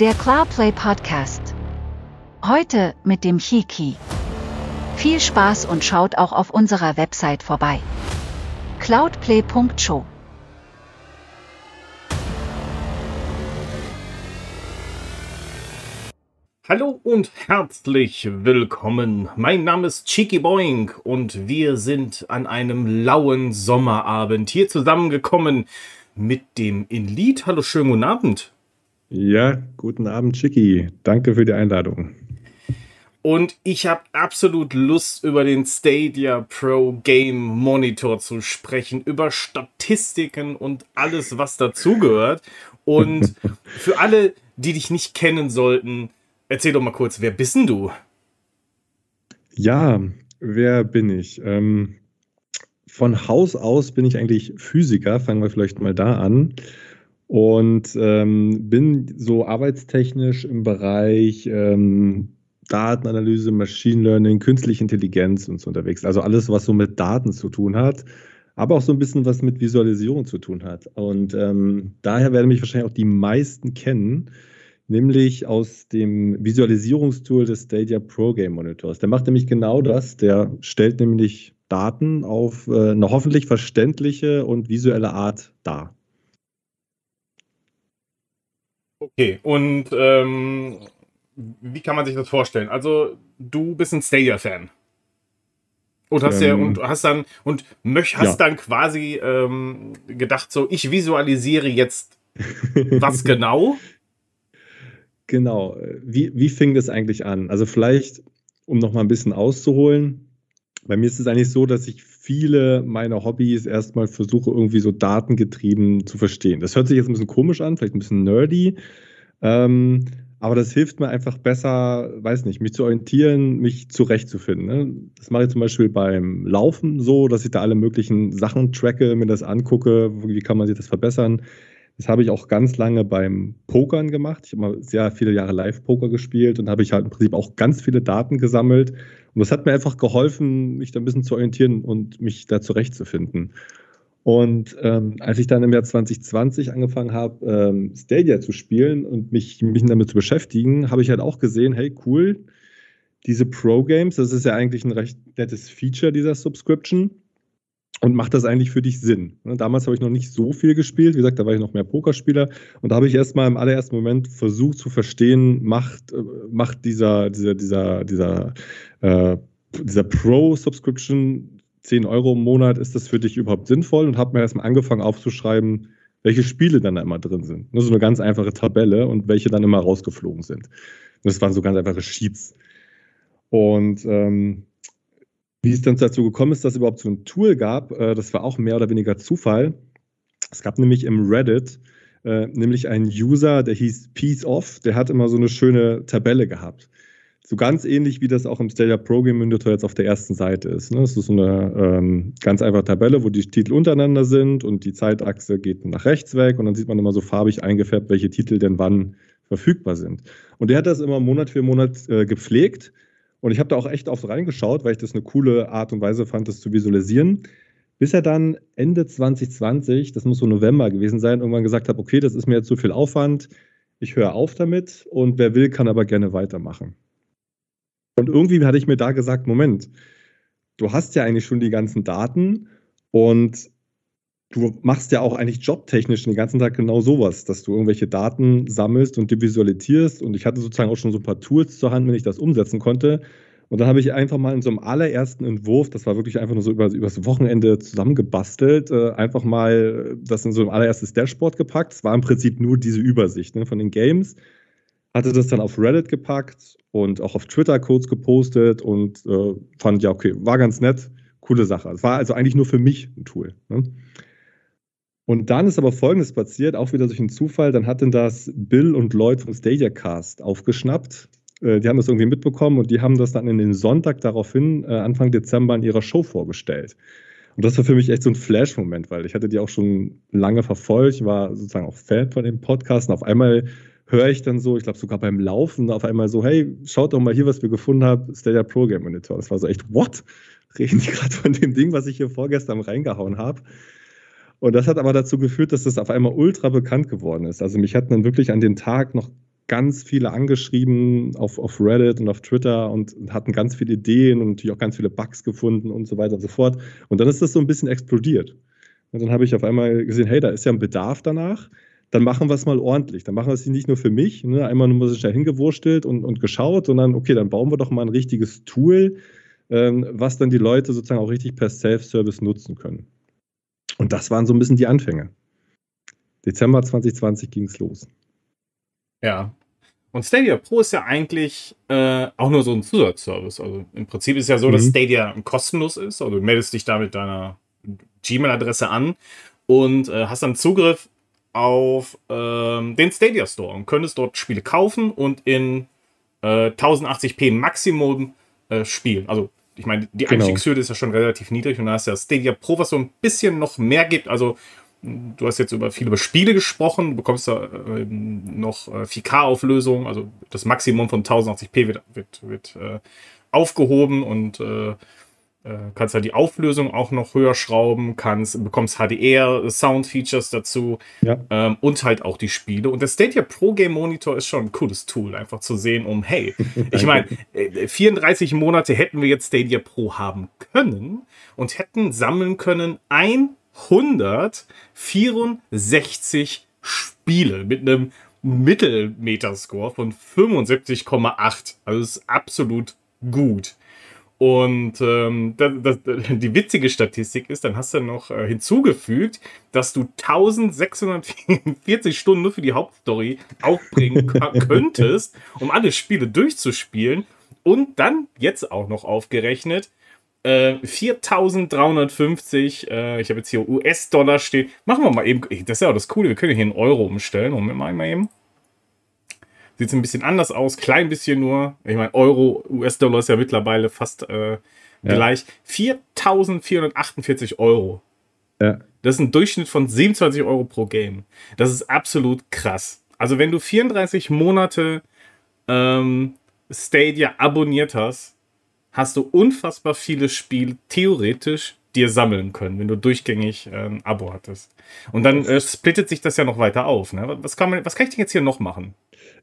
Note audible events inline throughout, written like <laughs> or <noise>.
Der Cloudplay Podcast. Heute mit dem Chiki. Viel Spaß und schaut auch auf unserer Website vorbei. cloudplay.show Hallo und herzlich willkommen. Mein Name ist Cheeky Boing und wir sind an einem lauen Sommerabend hier zusammengekommen mit dem Inlied. Hallo, schönen guten Abend. Ja, guten Abend, Chicky. Danke für die Einladung. Und ich habe absolut Lust, über den Stadia Pro Game Monitor zu sprechen, über Statistiken und alles, was dazugehört. Und <laughs> für alle, die dich nicht kennen sollten, Erzähl doch mal kurz, wer bist denn du? Ja, wer bin ich? Ähm, von Haus aus bin ich eigentlich Physiker, fangen wir vielleicht mal da an. Und ähm, bin so arbeitstechnisch im Bereich ähm, Datenanalyse, Machine Learning, künstliche Intelligenz und so unterwegs. Also alles, was so mit Daten zu tun hat, aber auch so ein bisschen was mit Visualisierung zu tun hat. Und ähm, daher werden mich wahrscheinlich auch die meisten kennen nämlich aus dem Visualisierungstool des Stadia Pro Game Monitors. Der macht nämlich genau das. Der stellt nämlich Daten auf äh, eine hoffentlich verständliche und visuelle Art dar. Okay, und ähm, wie kann man sich das vorstellen? Also, du bist ein Stadia-Fan. Und hast ähm, ja und hast dann und möch, hast ja. dann quasi ähm, gedacht, so ich visualisiere jetzt was <laughs> genau Genau. Wie, wie fing das eigentlich an? Also vielleicht, um noch mal ein bisschen auszuholen. Bei mir ist es eigentlich so, dass ich viele meiner Hobbys erstmal versuche, irgendwie so datengetrieben zu verstehen. Das hört sich jetzt ein bisschen komisch an, vielleicht ein bisschen nerdy. Ähm, aber das hilft mir einfach besser, weiß nicht, mich zu orientieren, mich zurechtzufinden. Ne? Das mache ich zum Beispiel beim Laufen so, dass ich da alle möglichen Sachen tracke, mir das angucke, wie kann man sich das verbessern. Das habe ich auch ganz lange beim Pokern gemacht. Ich habe mal sehr viele Jahre Live-Poker gespielt und habe ich halt im Prinzip auch ganz viele Daten gesammelt. Und das hat mir einfach geholfen, mich da ein bisschen zu orientieren und mich da zurechtzufinden. Und ähm, als ich dann im Jahr 2020 angefangen habe, ähm, Stadia zu spielen und mich, mich damit zu beschäftigen, habe ich halt auch gesehen, hey, cool, diese Pro-Games, das ist ja eigentlich ein recht nettes Feature dieser Subscription und macht das eigentlich für dich Sinn? Ne, damals habe ich noch nicht so viel gespielt, wie gesagt, da war ich noch mehr Pokerspieler und da habe ich erstmal im allerersten Moment versucht zu verstehen, macht, äh, macht dieser, dieser, dieser, dieser, äh, dieser Pro-Subscription 10 Euro im Monat, ist das für dich überhaupt sinnvoll? Und habe mir erstmal angefangen aufzuschreiben, welche Spiele dann da immer drin sind. Nur so eine ganz einfache Tabelle und welche dann immer rausgeflogen sind. das waren so ganz einfache Sheets. Und ähm, wie es dann dazu gekommen ist, dass es überhaupt so ein Tool gab, äh, das war auch mehr oder weniger Zufall. Es gab nämlich im Reddit äh, nämlich einen User, der hieß Peace Off, der hat immer so eine schöne Tabelle gehabt. So ganz ähnlich wie das auch im Stadia Program Monitor jetzt auf der ersten Seite ist. Ne? Das ist so eine ähm, ganz einfache Tabelle, wo die Titel untereinander sind und die Zeitachse geht nach rechts weg und dann sieht man immer so farbig eingefärbt, welche Titel denn wann verfügbar sind. Und der hat das immer Monat für Monat äh, gepflegt und ich habe da auch echt oft reingeschaut, weil ich das eine coole Art und Weise fand, das zu visualisieren. Bis er dann Ende 2020, das muss so November gewesen sein, irgendwann gesagt hat, okay, das ist mir jetzt zu viel Aufwand, ich höre auf damit und wer will, kann aber gerne weitermachen. Und irgendwie hatte ich mir da gesagt, Moment, du hast ja eigentlich schon die ganzen Daten und du machst ja auch eigentlich jobtechnisch den ganzen Tag genau sowas, dass du irgendwelche Daten sammelst und die visualisierst. Und ich hatte sozusagen auch schon so ein paar Tools zur Hand, wenn ich das umsetzen konnte. Und dann habe ich einfach mal in so einem allerersten Entwurf, das war wirklich einfach nur so über, übers Wochenende zusammengebastelt, äh, einfach mal das in so ein allererstes Dashboard gepackt. Es war im Prinzip nur diese Übersicht ne, von den Games. Hatte das dann auf Reddit gepackt und auch auf Twitter kurz gepostet und äh, fand, ja, okay, war ganz nett, coole Sache. Es war also eigentlich nur für mich ein Tool. Ne? Und dann ist aber Folgendes passiert, auch wieder durch einen Zufall. Dann hatten das Bill und Lloyd vom Stadia Cast aufgeschnappt. Äh, die haben das irgendwie mitbekommen und die haben das dann in den Sonntag daraufhin, äh, Anfang Dezember, in ihrer Show vorgestellt. Und das war für mich echt so ein Flash-Moment, weil ich hatte die auch schon lange verfolgt, war sozusagen auch Fan von dem Podcast. Und auf einmal höre ich dann so, ich glaube sogar beim Laufen, auf einmal so, hey, schaut doch mal hier, was wir gefunden haben, Stadia Pro Game Monitor. Das war so echt, what? Reden die <laughs> gerade von dem Ding, was ich hier vorgestern reingehauen habe? Und das hat aber dazu geführt, dass das auf einmal ultra bekannt geworden ist. Also mich hatten dann wirklich an den Tag noch ganz viele angeschrieben auf, auf Reddit und auf Twitter und hatten ganz viele Ideen und natürlich auch ganz viele Bugs gefunden und so weiter und so fort. Und dann ist das so ein bisschen explodiert. Und dann habe ich auf einmal gesehen, hey, da ist ja ein Bedarf danach. Dann machen wir es mal ordentlich. Dann machen wir es nicht nur für mich, ne? einmal nur schnell hingewurstelt und, und geschaut, sondern okay, dann bauen wir doch mal ein richtiges Tool, ähm, was dann die Leute sozusagen auch richtig per Self-Service nutzen können. Und das waren so ein bisschen die Anfänge. Dezember 2020 ging es los. Ja. Und Stadia Pro ist ja eigentlich äh, auch nur so ein Zusatzservice. Also im Prinzip ist ja so, mhm. dass Stadia kostenlos ist. Also du meldest dich da mit deiner Gmail-Adresse an und äh, hast dann Zugriff auf ähm, den Stadia Store und könntest dort Spiele kaufen und in äh, 1080p Maximum äh, spielen. Also ich meine, die genau. Einstiegshürde ist ja schon relativ niedrig und da ist ja Stadia Pro, was so ein bisschen noch mehr gibt. Also du hast jetzt über viele Spiele gesprochen, du bekommst da äh, noch äh, 4K-Auflösung, also das Maximum von 1080p wird, wird, wird äh, aufgehoben und äh, kannst halt die Auflösung auch noch höher schrauben, kannst, bekommst HDR, Sound-Features dazu ja. ähm, und halt auch die Spiele. Und der Stadia Pro Game Monitor ist schon ein cooles Tool, einfach zu sehen, um, hey, <laughs> ich meine, 34 äh, Monate hätten wir jetzt Stadia Pro haben können und hätten sammeln können ein 164 Spiele mit einem Mittelmeterscore von 75,8. Also ist absolut gut. Und ähm, das, das, die witzige Statistik ist, dann hast du noch äh, hinzugefügt, dass du 1640 Stunden nur für die Hauptstory aufbringen <laughs> könntest, um alle Spiele durchzuspielen. Und dann jetzt auch noch aufgerechnet, 4350, äh, äh, ich habe jetzt hier US-Dollar stehen. Machen wir mal eben, das ist ja auch das Coole, wir können hier in Euro umstellen. Moment mal, mal eben. Sieht ein bisschen anders aus, klein bisschen nur. Ich meine, Euro, US-Dollar ist ja mittlerweile fast äh, ja. gleich. 4448 Euro. Ja. Das ist ein Durchschnitt von 27 Euro pro Game. Das ist absolut krass. Also, wenn du 34 Monate ähm, Stadia abonniert hast, hast du unfassbar viele Spiele theoretisch dir sammeln können, wenn du durchgängig äh, ein Abo hattest. Und dann äh, splittet sich das ja noch weiter auf. Ne? Was, kann man, was kann ich denn jetzt hier noch machen?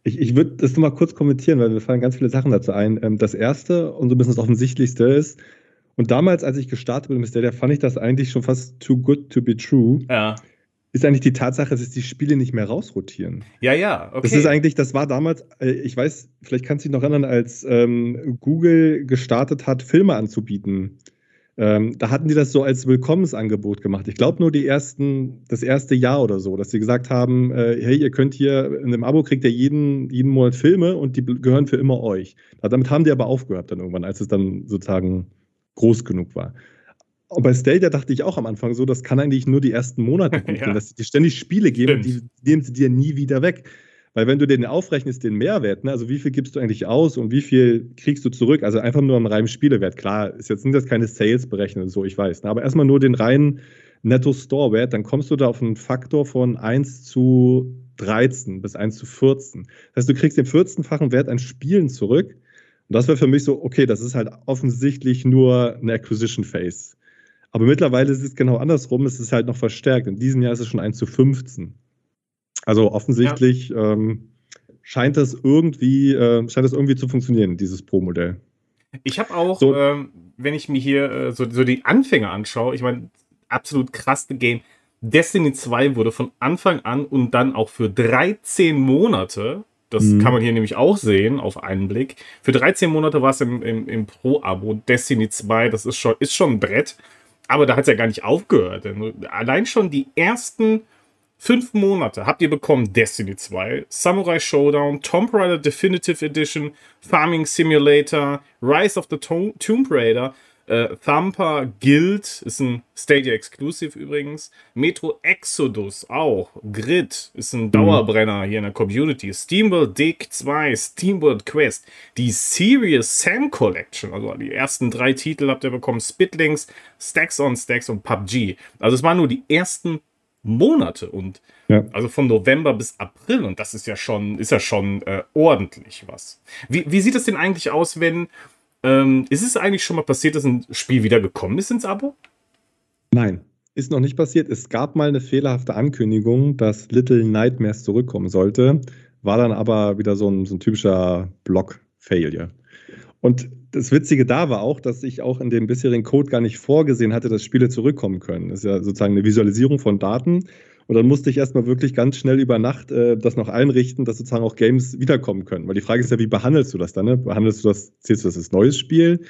Ich, ich würde das nur mal kurz kommentieren, weil mir fallen ganz viele Sachen dazu ein. Ähm, das erste und so ein bisschen das Offensichtlichste ist, und damals, als ich gestartet bin mit Stadia, fand ich das eigentlich schon fast too good to be true. Ja ist eigentlich die Tatsache, dass die Spiele nicht mehr rausrotieren. Ja, ja, okay. Das ist eigentlich, das war damals, äh, ich weiß, vielleicht kannst du dich noch erinnern, als ähm, Google gestartet hat, Filme anzubieten. Ähm, da hatten die das so als Willkommensangebot gemacht. Ich glaube nur die ersten, das erste Jahr oder so, dass sie gesagt haben, äh, hey, ihr könnt hier in einem Abo kriegt ihr jeden, jeden Monat Filme und die gehören für immer euch. Damit haben die aber aufgehört dann irgendwann, als es dann sozusagen groß genug war. Und bei Stadia dachte ich auch am Anfang so, das kann eigentlich nur die ersten Monate <laughs> gut ja. dass sie dir ständig Spiele geben, die nehmen sie dir nie wieder weg. Weil wenn du den aufrechnest, den Mehrwert, ne, also wie viel gibst du eigentlich aus und wie viel kriegst du zurück, also einfach nur einen reinen Spielewert, klar, ist jetzt sind das keine Sales berechnet, so ich weiß, ne, aber erstmal nur den reinen Netto-Store-Wert, dann kommst du da auf einen Faktor von 1 zu 13 bis 1 zu 14. Das heißt, du kriegst den 14-fachen Wert an Spielen zurück. Und das wäre für mich so, okay, das ist halt offensichtlich nur eine Acquisition Phase. Aber mittlerweile ist es genau andersrum, es ist halt noch verstärkt. In diesem Jahr ist es schon 1 zu 15. Also offensichtlich ja. ähm, scheint das irgendwie, äh, scheint das irgendwie zu funktionieren, dieses Pro-Modell. Ich habe auch, so, ähm, wenn ich mir hier äh, so, so die Anfänge anschaue, ich meine, absolut krasse Game. Destiny 2 wurde von Anfang an und dann auch für 13 Monate, das mhm. kann man hier nämlich auch sehen auf einen Blick, für 13 Monate war es im, im, im Pro-Abo. Destiny 2, das ist schon, ist schon ein Brett. Aber da hat es ja gar nicht aufgehört. Allein schon die ersten fünf Monate habt ihr bekommen Destiny 2, Samurai Showdown, Tomb Raider Definitive Edition, Farming Simulator, Rise of the Tomb Raider, äh, Thumper Guild ist ein Stadia Exclusive übrigens. Metro Exodus auch. Grid ist ein Dauerbrenner hier in der Community. Steamworld Dig 2, Steamworld Quest. Die Serious Sam Collection, also die ersten drei Titel habt ihr bekommen. Spitlinks, Stacks on Stacks und PUBG. Also es waren nur die ersten Monate und ja. also von November bis April und das ist ja schon ist ja schon äh, ordentlich was. Wie, wie sieht es denn eigentlich aus, wenn ähm, ist es eigentlich schon mal passiert, dass ein Spiel wieder gekommen ist ins Abo? Nein, ist noch nicht passiert. Es gab mal eine fehlerhafte Ankündigung, dass Little Nightmares zurückkommen sollte. war dann aber wieder so ein, so ein typischer Block-Failure. Und das Witzige da war auch, dass ich auch in dem bisherigen Code gar nicht vorgesehen hatte, dass Spiele zurückkommen können. Das ist ja sozusagen eine Visualisierung von Daten. Und dann musste ich erstmal wirklich ganz schnell über Nacht äh, das noch einrichten, dass sozusagen auch Games wiederkommen können. Weil die Frage ist ja, wie behandelst du das dann? Ne? Behandelst du das, zählst du das als neues Spiel?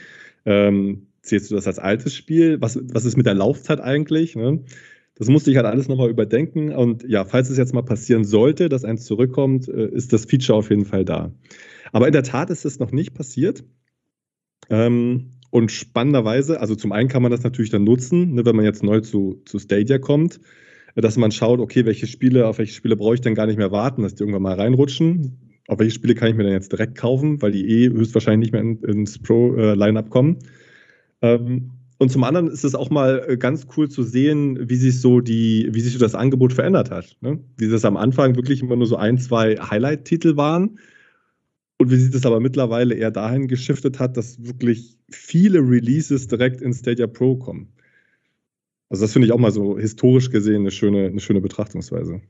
Ähm, zählst du das als altes Spiel? Was, was ist mit der Laufzeit eigentlich? Ne? Das musste ich halt alles nochmal überdenken. Und ja, falls es jetzt mal passieren sollte, dass eins zurückkommt, äh, ist das Feature auf jeden Fall da. Aber in der Tat ist es noch nicht passiert. Ähm, und spannenderweise, also zum einen kann man das natürlich dann nutzen, ne, wenn man jetzt neu zu, zu Stadia kommt, dass man schaut, okay, welche Spiele, auf welche Spiele brauche ich denn gar nicht mehr warten, dass die irgendwann mal reinrutschen. Auf welche Spiele kann ich mir denn jetzt direkt kaufen, weil die eh höchstwahrscheinlich nicht mehr in, ins Pro-Line-Up kommen. Ähm, und zum anderen ist es auch mal äh, ganz cool zu sehen, wie sich so die, wie sich so das Angebot verändert hat. Ne? Wie das am Anfang wirklich immer nur so ein, zwei Highlight-Titel waren. Und wie sich das aber mittlerweile eher dahin geschiftet hat, dass wirklich viele Releases direkt in Stadia Pro kommen. Also das finde ich auch mal so historisch gesehen eine schöne, eine schöne Betrachtungsweise.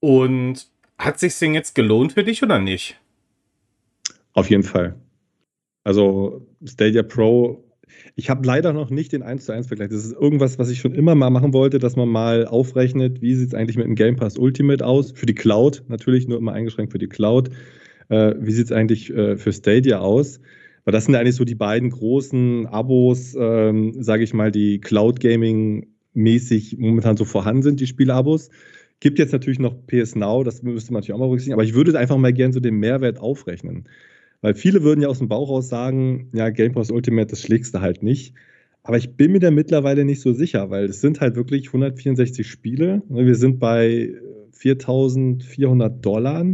Und hat sich denn jetzt gelohnt für dich oder nicht? Auf jeden Fall. Also Stadia Pro ich habe leider noch nicht den 1 zu 1 Vergleich. Das ist irgendwas, was ich schon immer mal machen wollte, dass man mal aufrechnet, wie sieht es eigentlich mit dem Game Pass Ultimate aus? Für die Cloud, natürlich nur immer eingeschränkt für die Cloud. Äh, wie sieht es eigentlich äh, für Stadia aus? Weil das sind eigentlich so die beiden großen Abos, ähm, sage ich mal, die Cloud Gaming mäßig momentan so vorhanden sind, die Spielabos. Gibt jetzt natürlich noch PS Now, das müsste man natürlich auch mal berücksichtigen, aber ich würde einfach mal gerne so den Mehrwert aufrechnen. Weil viele würden ja aus dem Bauch raus sagen, ja, Game Pass Ultimate, das schlägst du halt nicht. Aber ich bin mir da mittlerweile nicht so sicher, weil es sind halt wirklich 164 Spiele. Wir sind bei 4400 Dollar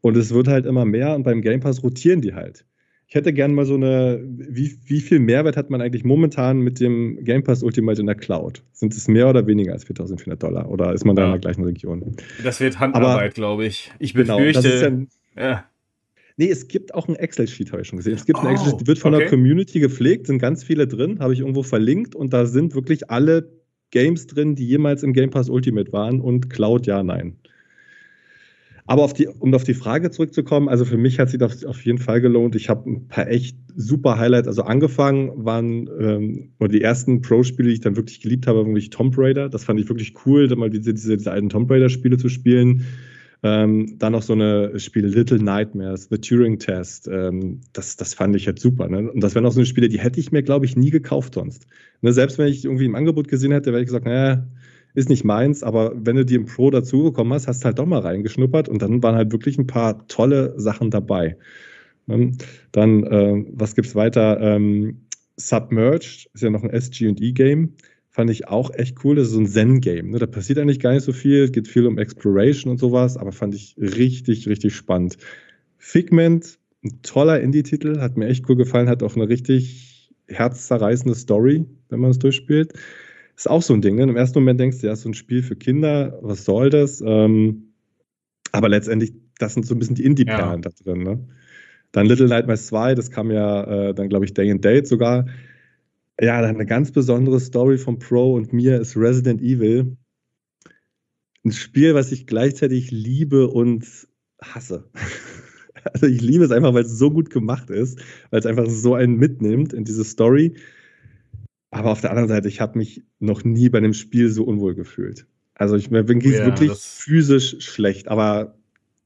und es wird halt immer mehr und beim Game Pass rotieren die halt. Ich hätte gerne mal so eine, wie, wie viel Mehrwert hat man eigentlich momentan mit dem Game Pass Ultimate in der Cloud? Sind es mehr oder weniger als 4400 Dollar oder ist man da ja. in der gleichen Region? Das wird Handarbeit, glaube ich. Ich befürchte. Genau, ja, ja. Nee, es gibt auch ein Excel-Sheet, habe ich schon gesehen. Es gibt oh, ein Excel-Sheet, wird von okay. der Community gepflegt, sind ganz viele drin, habe ich irgendwo verlinkt und da sind wirklich alle Games drin, die jemals im Game Pass Ultimate waren und Cloud ja, nein. Aber auf die, um auf die Frage zurückzukommen, also für mich hat sich das auf jeden Fall gelohnt. Ich habe ein paar echt super Highlights. Also angefangen waren ähm, die ersten Pro-Spiele, die ich dann wirklich geliebt habe, wirklich Tomb Raider. Das fand ich wirklich cool, mal diese, diese, diese alten Tomb Raider-Spiele zu spielen. Ähm, dann noch so eine Spiele Little Nightmares, The Turing Test. Ähm, das, das fand ich jetzt super. Ne? Und das wären auch so eine Spiele, die hätte ich mir, glaube ich, nie gekauft sonst. Ne? Selbst wenn ich irgendwie im Angebot gesehen hätte, wäre ich gesagt, naja, ist nicht meins, aber wenn du die im Pro dazugekommen hast, hast du halt doch mal reingeschnuppert und dann waren halt wirklich ein paar tolle Sachen dabei. Ne? Dann, äh, was gibt's weiter? Ähm, Submerged ist ja noch ein SG&E-Game fand ich auch echt cool. Das ist so ein Zen-Game. Ne? Da passiert eigentlich gar nicht so viel. Es geht viel um Exploration und sowas, aber fand ich richtig, richtig spannend. Figment, ein toller Indie-Titel, hat mir echt cool gefallen, hat auch eine richtig herzzerreißende Story, wenn man es durchspielt. Ist auch so ein Ding. Ne? Im ersten Moment denkst du, ja, so ein Spiel für Kinder, was soll das? Ähm, aber letztendlich, das sind so ein bisschen die Indie-Perlen ja. da drin. Ne? Dann Little Nightmares 2, das kam ja äh, dann, glaube ich, Day and Date sogar. Ja, eine ganz besondere Story von Pro und mir ist Resident Evil. Ein Spiel, was ich gleichzeitig liebe und hasse. <laughs> Also ich liebe es einfach, weil es so gut gemacht ist, weil es einfach so einen mitnimmt in diese Story. Aber auf der anderen Seite, ich habe mich noch nie bei einem Spiel so unwohl gefühlt. Also ich mir ging ja, wirklich physisch schlecht, aber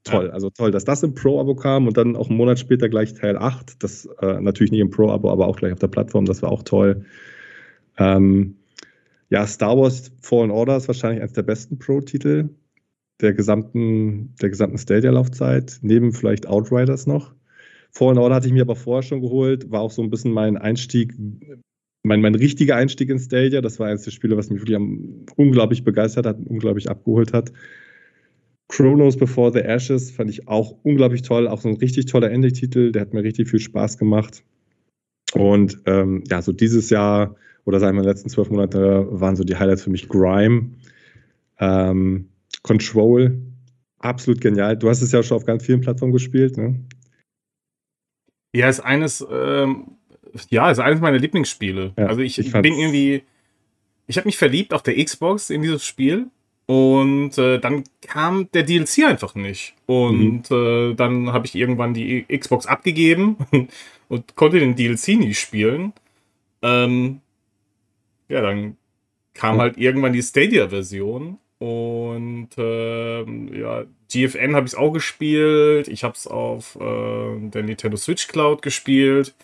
toll. Ja. Also toll, dass das im Pro-Abo kam und dann auch einen Monat später gleich Teil 8. Das äh, natürlich nicht im Pro-Abo, aber auch gleich auf der Plattform. Das war auch toll. Ähm, ja, Star Wars Fallen Order ist wahrscheinlich eines der besten Pro-Titel der gesamten, der gesamten Stadia-Laufzeit, neben vielleicht Outriders noch. Fallen Order hatte ich mir aber vorher schon geholt, war auch so ein bisschen mein Einstieg, mein, mein richtiger Einstieg in Stadia. Das war eines der Spiele, was mich wirklich unglaublich begeistert hat, unglaublich abgeholt hat. Chronos Before the Ashes fand ich auch unglaublich toll, auch so ein richtig toller Ending-Titel, der hat mir richtig viel Spaß gemacht. Und ähm, ja, so dieses Jahr oder sagen wir in den letzten zwölf Monate waren so die Highlights für mich Grime, ähm, Control, absolut genial. Du hast es ja schon auf ganz vielen Plattformen gespielt, ne? Ja, ist eines, ähm, ja, ist eines meiner Lieblingsspiele. Ja, also ich, ich bin irgendwie, ich habe mich verliebt auf der Xbox in dieses Spiel Und äh, dann kam der DLC einfach nicht. Und mhm. äh, dann habe ich irgendwann die Xbox abgegeben <laughs> und konnte den DLC nie spielen. Ähm, ja, dann kam halt irgendwann die Stadia-Version. Und äh, ja, GFN habe ich es auch gespielt. Ich habe es auf äh, der Nintendo Switch Cloud gespielt.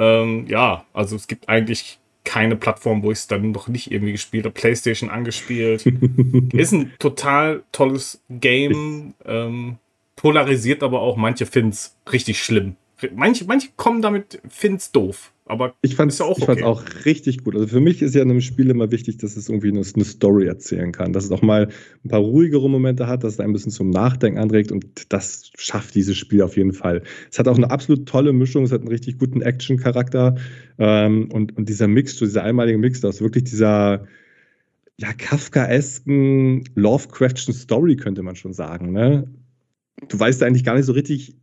Ähm, ja, also es gibt eigentlich keine Plattform, wo ich es dann noch nicht irgendwie gespielt habe. PlayStation angespielt. <laughs> ist ein total tolles Game. Ähm, polarisiert aber auch manche Fins richtig schlimm. Manche, manche kommen damit Fins doof. Aber ich fand es auch, okay. auch richtig gut. Also für mich ist ja in einem Spiel immer wichtig, dass es irgendwie eine, eine, Story erzählen kann, dass es auch mal ein paar ruhigere Momente hat, dass es ein bisschen zum Nachdenken anregt und das schafft dieses Spiel auf jeden Fall. Es hat auch eine absolut tolle Mischung, es hat einen richtig guten Action-Charakter ähm, und, und dieser Mix, dieser einmalige Mix, ist wirklich dieser ja, Kafkaesken Lovecraftschen Story, könnte man schon sagen. Ne? Du weißt eigentlich gar nicht so richtig,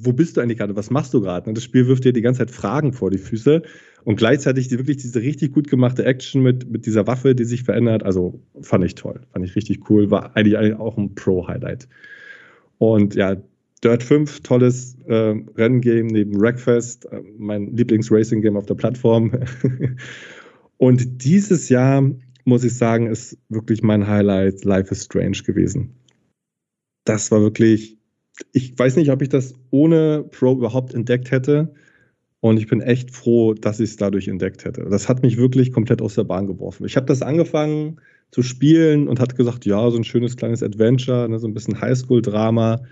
wo bist du eigentlich gerade, was machst du gerade? Das Spiel wirft dir die ganze Zeit Fragen vor die Füße und gleichzeitig die, wirklich diese richtig gut gemachte Action mit, mit dieser Waffe, die sich verändert. Also fand ich toll, fand ich richtig cool, war eigentlich auch ein Pro-Highlight. Und ja, Dirt 5, tolles äh, Renngame neben Wreckfest, äh, mein Lieblings-Racing-Game auf der Plattform. <laughs> und dieses Jahr, muss ich sagen, ist wirklich mein Highlight Life is Strange gewesen. Das war wirklich ich weiß nicht, ob ich das ohne Pro überhaupt entdeckt hätte. Und ich bin echt froh, dass ich es dadurch entdeckt hätte. Das hat mich wirklich komplett aus der Bahn geworfen. Ich habe das angefangen zu spielen und hat gesagt, ja, so ein schönes kleines Adventure, ne, so ein bisschen Highschool-Drama.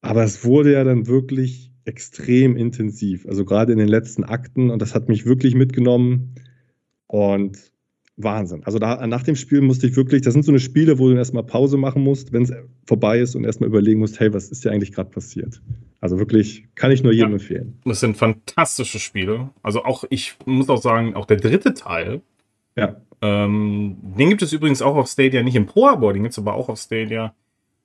Aber es wurde ja dann wirklich extrem intensiv. Also gerade in den letzten Akten. Und das hat mich wirklich mitgenommen. Und Wahnsinn. Also da, nach dem Spiel musste ich wirklich, das sind so eine Spiele, wo du erstmal Pause machen musst, wenn es vorbei ist und erstmal überlegen musst, hey, was ist hier eigentlich gerade passiert? Also wirklich, kann ich nur jedem ja, empfehlen. Das sind fantastische Spiele. Also auch, ich muss auch sagen, auch der dritte Teil. Ja. Ähm, den gibt es übrigens auch auf Stadia, nicht im Pro-Abo, den gibt es aber auch auf Stadia.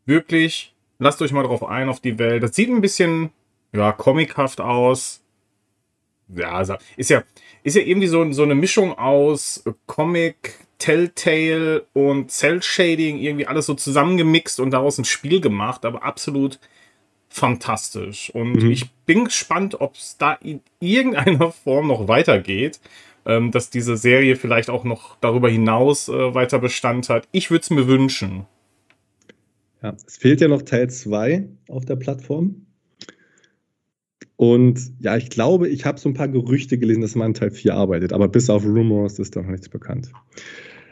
Wirklich, lasst euch mal drauf ein, auf die Welt. Das sieht ein bisschen, ja, comichaft aus. Ja, ist ja, ist ja irgendwie so, so eine Mischung aus Comic, Telltale und Cell-Shading, irgendwie alles so zusammengemixt und daraus ein Spiel gemacht, aber absolut fantastisch. Und mhm. ich bin gespannt, ob es da in irgendeiner Form noch weitergeht, ähm, dass diese Serie vielleicht auch noch darüber hinaus äh, weiter Bestand hat. Ich würde es mir wünschen. Ja, es fehlt ja noch Teil 2 auf der Plattform. Und ja, ich glaube, ich habe so ein paar Gerüchte gelesen, dass man an Teil 4 arbeitet, aber bis auf Rumors ist da noch nichts bekannt.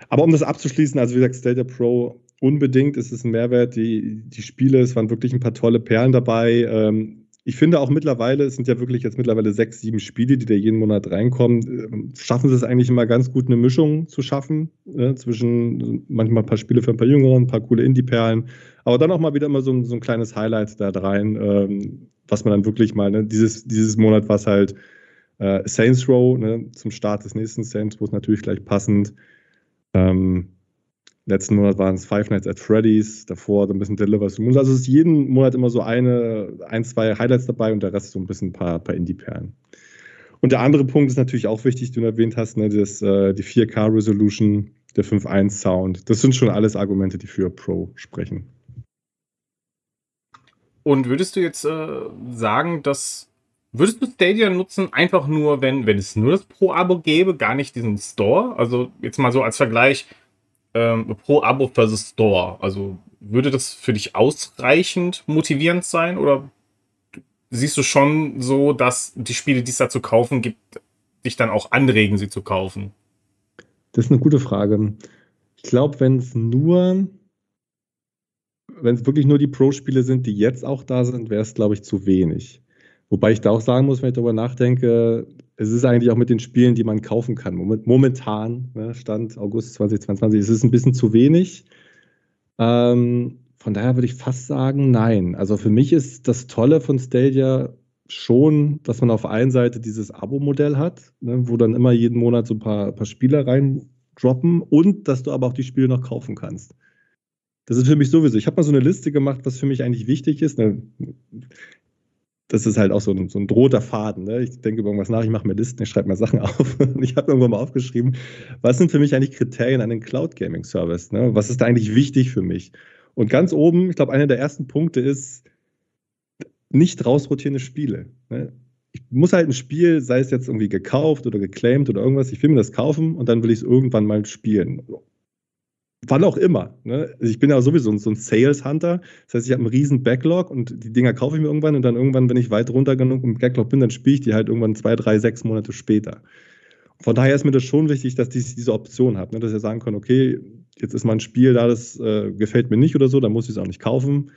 Aber um das abzuschließen, also wie gesagt, Stadia Pro unbedingt ist es ein Mehrwert. Die, die Spiele, es waren wirklich ein paar tolle Perlen dabei. Ähm, ich finde auch mittlerweile, es sind ja wirklich jetzt mittlerweile sechs, sieben Spiele, die da jeden Monat reinkommen, ähm, schaffen sie es eigentlich immer ganz gut, eine Mischung zu schaffen äh, zwischen manchmal ein paar Spiele für ein paar Jüngeren, ein paar coole Indie-Perlen, aber dann auch mal wieder immer so, so ein kleines Highlight da rein. Ähm, was man dann wirklich mal, ne, dieses, dieses Monat war es halt äh, Saints Row, ne, zum Start des nächsten Saints, es natürlich gleich passend. Ähm, letzten Monat waren es Five Nights at Freddy's, davor so ein bisschen Deliver Moon. Also es ist jeden Monat immer so eine, ein, zwei Highlights dabei und der Rest so ein bisschen ein paar, paar Indie-Perlen. Und der andere Punkt ist natürlich auch wichtig, du erwähnt hast, ne, das, äh, die 4K-Resolution, der 5.1 Sound. Das sind schon alles Argumente, die für Pro sprechen. Und würdest du jetzt äh, sagen, dass würdest du Stadia nutzen, einfach nur, wenn, wenn es nur das Pro-Abo gäbe, gar nicht diesen Store? Also jetzt mal so als Vergleich ähm, Pro-Abo versus Store. Also würde das für dich ausreichend motivierend sein oder siehst du schon so, dass die Spiele, die es da zu kaufen gibt, dich dann auch anregen, sie zu kaufen? Das ist eine gute Frage. Ich glaube, wenn es nur wenn es wirklich nur die Pro-Spiele sind, die jetzt auch da sind, wäre es, glaube ich, zu wenig. Wobei ich da auch sagen muss, wenn ich darüber nachdenke, es ist eigentlich auch mit den Spielen, die man kaufen kann. Momentan, ne, Stand August 2022, es ist ein bisschen zu wenig. Ähm, von daher würde ich fast sagen, nein. Also für mich ist das Tolle von Stadia schon, dass man auf der einen Seite dieses Abo-Modell hat, ne, wo dann immer jeden Monat so ein paar, paar Spiele reindroppen und dass du aber auch die Spiele noch kaufen kannst. Das ist für mich sowieso. Ich habe mal so eine Liste gemacht, was für mich eigentlich wichtig ist. das ist halt auch so ein, so ein drohter Faden. Ne? Ich denke über irgendwas nach, ich mache mir Listen, ich schreibe mir Sachen <laughs> auf. ich habe irgendwann mal aufgeschrieben, was sind für mich eigentlich Kriterien an den Cloud Gaming Service? Ne? Was ist da eigentlich wichtig für mich? Und ganz oben, ich glaube, einer der ersten Punkte ist nicht rausrotierende Spiele. Ne? Ich muss halt ein Spiel, sei es jetzt irgendwie gekauft oder geclaimed oder irgendwas, ich will mir das kaufen und dann will ich es irgendwann mal spielen. Wann auch immer. Ne? Also ich bin ja sowieso so ein Sales Hunter. Das heißt, ich habe einen riesen Backlog und die Dinger kaufe ich mir irgendwann und dann irgendwann, wenn ich weit runter genug im Backlog bin, dann spiele ich die halt irgendwann zwei, drei, sechs Monate später. Von daher ist mir das schon wichtig, dass ich diese Option habe, ne? dass ich sagen kann, okay, jetzt ist mal ein Spiel da, das äh, gefällt mir nicht oder so, dann muss ich es auch nicht kaufen.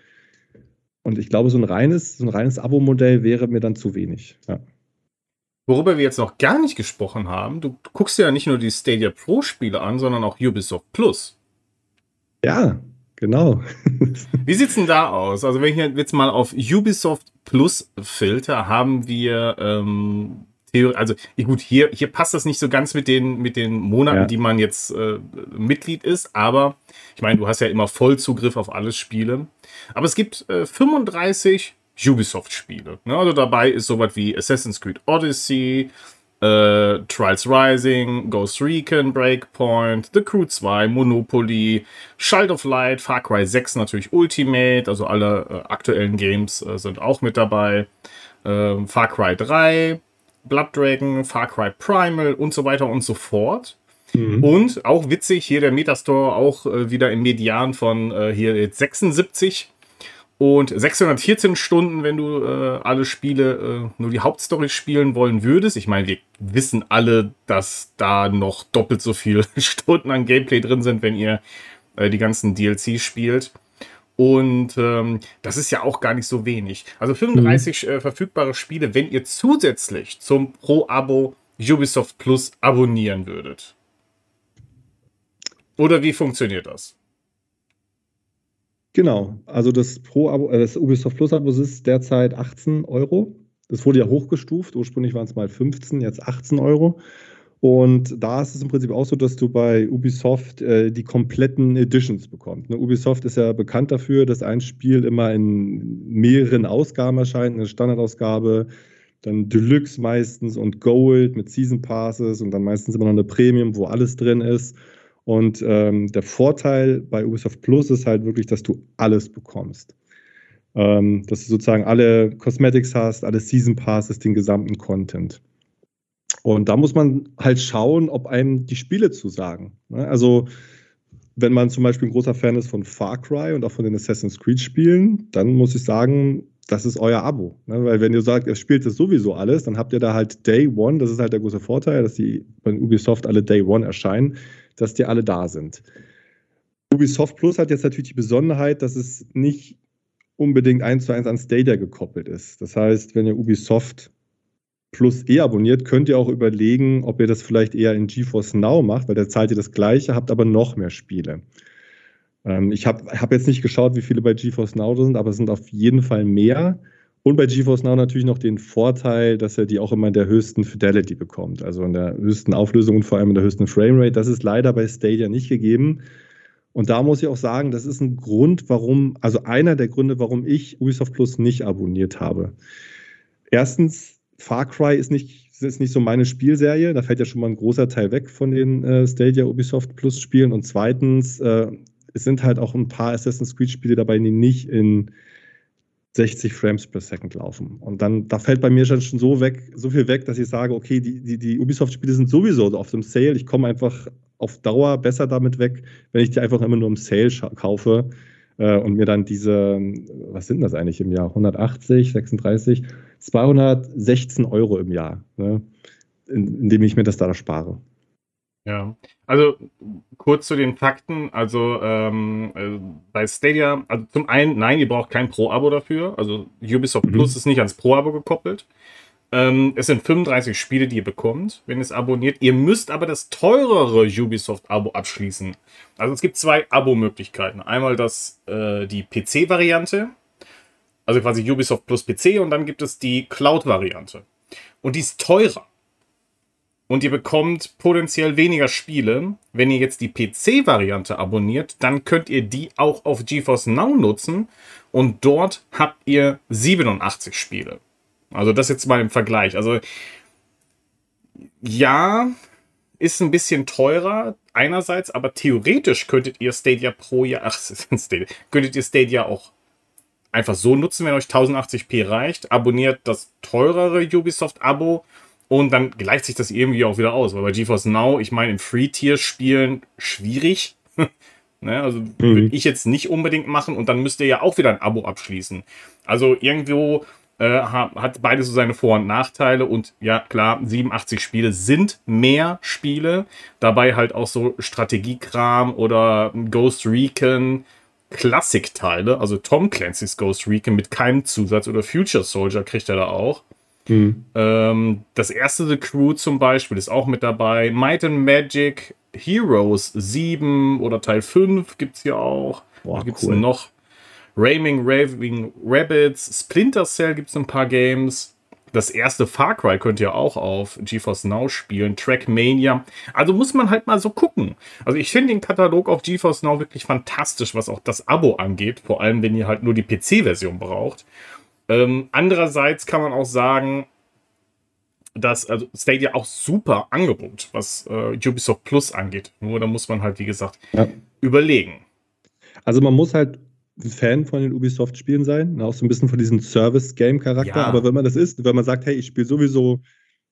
Und ich glaube, so ein reines, so ein reines Abo-Modell wäre mir dann zu wenig. Ja. Worüber wir jetzt noch gar nicht gesprochen haben, du guckst ja nicht nur die Stadia Pro-Spiele an, sondern auch Ubisoft Plus. Ja, genau. <laughs> Wie sieht es denn da aus? Also, wenn ich jetzt mal auf Ubisoft Plus filter, haben wir ähm, also gut, hier, hier passt das nicht so ganz mit den, mit den Monaten, ja. die man jetzt äh, Mitglied ist, aber ich meine, du hast ja immer Vollzugriff auf alle Spiele. Aber es gibt äh, 35 Ubisoft-Spiele. Ne? Also dabei ist sowas wie Assassin's Creed Odyssey, äh, Trials Rising, Ghost Recon, Breakpoint, The Crew 2, Monopoly, Child of Light, Far Cry 6 natürlich Ultimate, also alle äh, aktuellen Games äh, sind auch mit dabei. Ähm, Far Cry 3, Blood Dragon, Far Cry Primal und so weiter und so fort. Mhm. Und auch witzig, hier der Metastore auch äh, wieder im Median von äh, hier jetzt 76 und 614 Stunden, wenn du äh, alle Spiele, äh, nur die Hauptstory spielen wollen würdest. Ich meine, wir wissen alle, dass da noch doppelt so viele <laughs> Stunden an Gameplay drin sind, wenn ihr äh, die ganzen DLC spielt. Und ähm, das ist ja auch gar nicht so wenig. Also 35 mhm. äh, verfügbare Spiele, wenn ihr zusätzlich zum Pro-Abo Ubisoft Plus abonnieren würdet. Oder wie funktioniert das? Genau, also das Pro-Abo, äh, das Ubisoft Plus-Abo ist derzeit 18 Euro. Das wurde ja hochgestuft. Ursprünglich waren es mal 15, jetzt 18 Euro. Und da ist es im Prinzip auch so, dass du bei Ubisoft äh, die kompletten Editions bekommst. Ne? Ubisoft ist ja bekannt dafür, dass ein Spiel immer in mehreren Ausgaben erscheint, eine Standardausgabe, dann Deluxe meistens und Gold mit Season Passes und dann meistens immer noch eine Premium, wo alles drin ist. Und ähm, der Vorteil bei Ubisoft Plus ist halt wirklich, dass du alles bekommst. Ähm, dass du sozusagen alle Cosmetics hast, alle Season Passes, den gesamten Content. Und da muss man halt schauen, ob einem die Spiele zusagen. Ne? Also, wenn man zum Beispiel ein großer Fan ist von Far Cry und auch von den Assassin's Creed-Spielen, dann muss ich sagen, das ist euer Abo. Ne? Weil wenn ihr sagt, ihr spielt das sowieso alles, dann habt ihr da halt Day One, das ist halt der große Vorteil, dass die bei Ubisoft alle Day One erscheinen dass die alle da sind. Ubisoft Plus hat jetzt natürlich die Besonderheit, dass es nicht unbedingt eins zu eins an Stadia gekoppelt ist. Das heißt, wenn ihr Ubisoft Plus eh abonniert, könnt ihr auch überlegen, ob ihr das vielleicht eher in GeForce Now macht, weil da zahlt ihr das gleiche, habt aber noch mehr Spiele. Ähm, ich habe hab jetzt nicht geschaut, wie viele bei GeForce Now sind, aber es sind auf jeden Fall mehr. Und bei GeForce Now natürlich noch den Vorteil, dass er die auch immer in der höchsten Fidelity bekommt, also in der höchsten Auflösung und vor allem in der höchsten Framerate. Das ist leider bei Stadia nicht gegeben. Und da muss ich auch sagen, das ist ein Grund, warum, also einer der Gründe, warum ich Ubisoft Plus nicht abonniert habe. Erstens, Far Cry ist nicht, ist nicht so meine Spielserie. Da fällt ja schon mal ein großer Teil weg von den äh, Stadia Ubisoft Plus Spielen. Und zweitens, äh, es sind halt auch ein paar Assassin's Creed Spiele dabei, die nicht in 60 Frames per Second laufen. Und dann, da fällt bei mir schon so weg, so viel weg, dass ich sage, okay, die, die, die Ubisoft-Spiele sind sowieso auf dem Sale. Ich komme einfach auf Dauer besser damit weg, wenn ich die einfach immer nur im Sale kaufe äh, und mir dann diese, was sind das eigentlich im Jahr? 180, 36, 216 Euro im Jahr, ne? in, indem ich mir das da spare. Ja, also kurz zu den Fakten. Also ähm, äh, bei Stadia, also zum einen, nein, ihr braucht kein Pro-Abo dafür. Also Ubisoft mhm. Plus ist nicht ans Pro-Abo gekoppelt. Ähm, es sind 35 Spiele, die ihr bekommt, wenn ihr es abonniert. Ihr müsst aber das teurere Ubisoft-Abo abschließen. Also es gibt zwei Abo-Möglichkeiten. Einmal das, äh, die PC-Variante, also quasi Ubisoft Plus PC, und dann gibt es die Cloud-Variante. Und die ist teurer und ihr bekommt potenziell weniger Spiele. Wenn ihr jetzt die PC-Variante abonniert, dann könnt ihr die auch auf GeForce Now nutzen und dort habt ihr 87 Spiele. Also das jetzt mal im Vergleich. Also ja, ist ein bisschen teurer einerseits, aber theoretisch könntet ihr Stadia Pro ja, ach, <laughs> Stadia, könntet ihr Stadia auch einfach so nutzen, wenn euch 1080p reicht. Abonniert das teurere Ubisoft-Abo und dann gleicht sich das irgendwie auch wieder aus. Weil bei GeForce Now, ich meine, im Free-Tier-Spielen schwierig. <laughs> ne? Also mhm. würde ich jetzt nicht unbedingt machen und dann müsst ihr ja auch wieder ein Abo abschließen. Also irgendwo äh, hat beides so seine Vor- und Nachteile und ja, klar, 87 Spiele sind mehr Spiele. Dabei halt auch so Strategiekram oder Ghost Recon Klassikteile, also Tom Clancy's Ghost Recon mit keinem Zusatz oder Future Soldier kriegt er da auch. Mhm. Ähm, das erste The Crew zum Beispiel ist auch mit dabei. Might and Magic Heroes 7 oder Teil 5 gibt es hier auch. Boah, da gibt es cool. noch Raving, Raving Rabbits, Splinter Cell gibt es ein paar Games. Das erste Far Cry könnt ihr auch auf GeForce Now spielen. Trackmania. Also muss man halt mal so gucken. Also ich finde den Katalog auf GeForce Now wirklich fantastisch, was auch das Abo angeht. Vor allem, wenn ihr halt nur die PC-Version braucht. Ähm, andererseits kann man auch sagen, dass also Stadia auch super Angebot, was äh, Ubisoft Plus angeht. Nur da muss man halt, wie gesagt, ja. überlegen. Also man muss halt Fan von den Ubisoft-Spielen sein, ne, auch so ein bisschen von diesem Service-Game-Charakter. Ja. Aber wenn man das ist, wenn man sagt, hey, ich spiele sowieso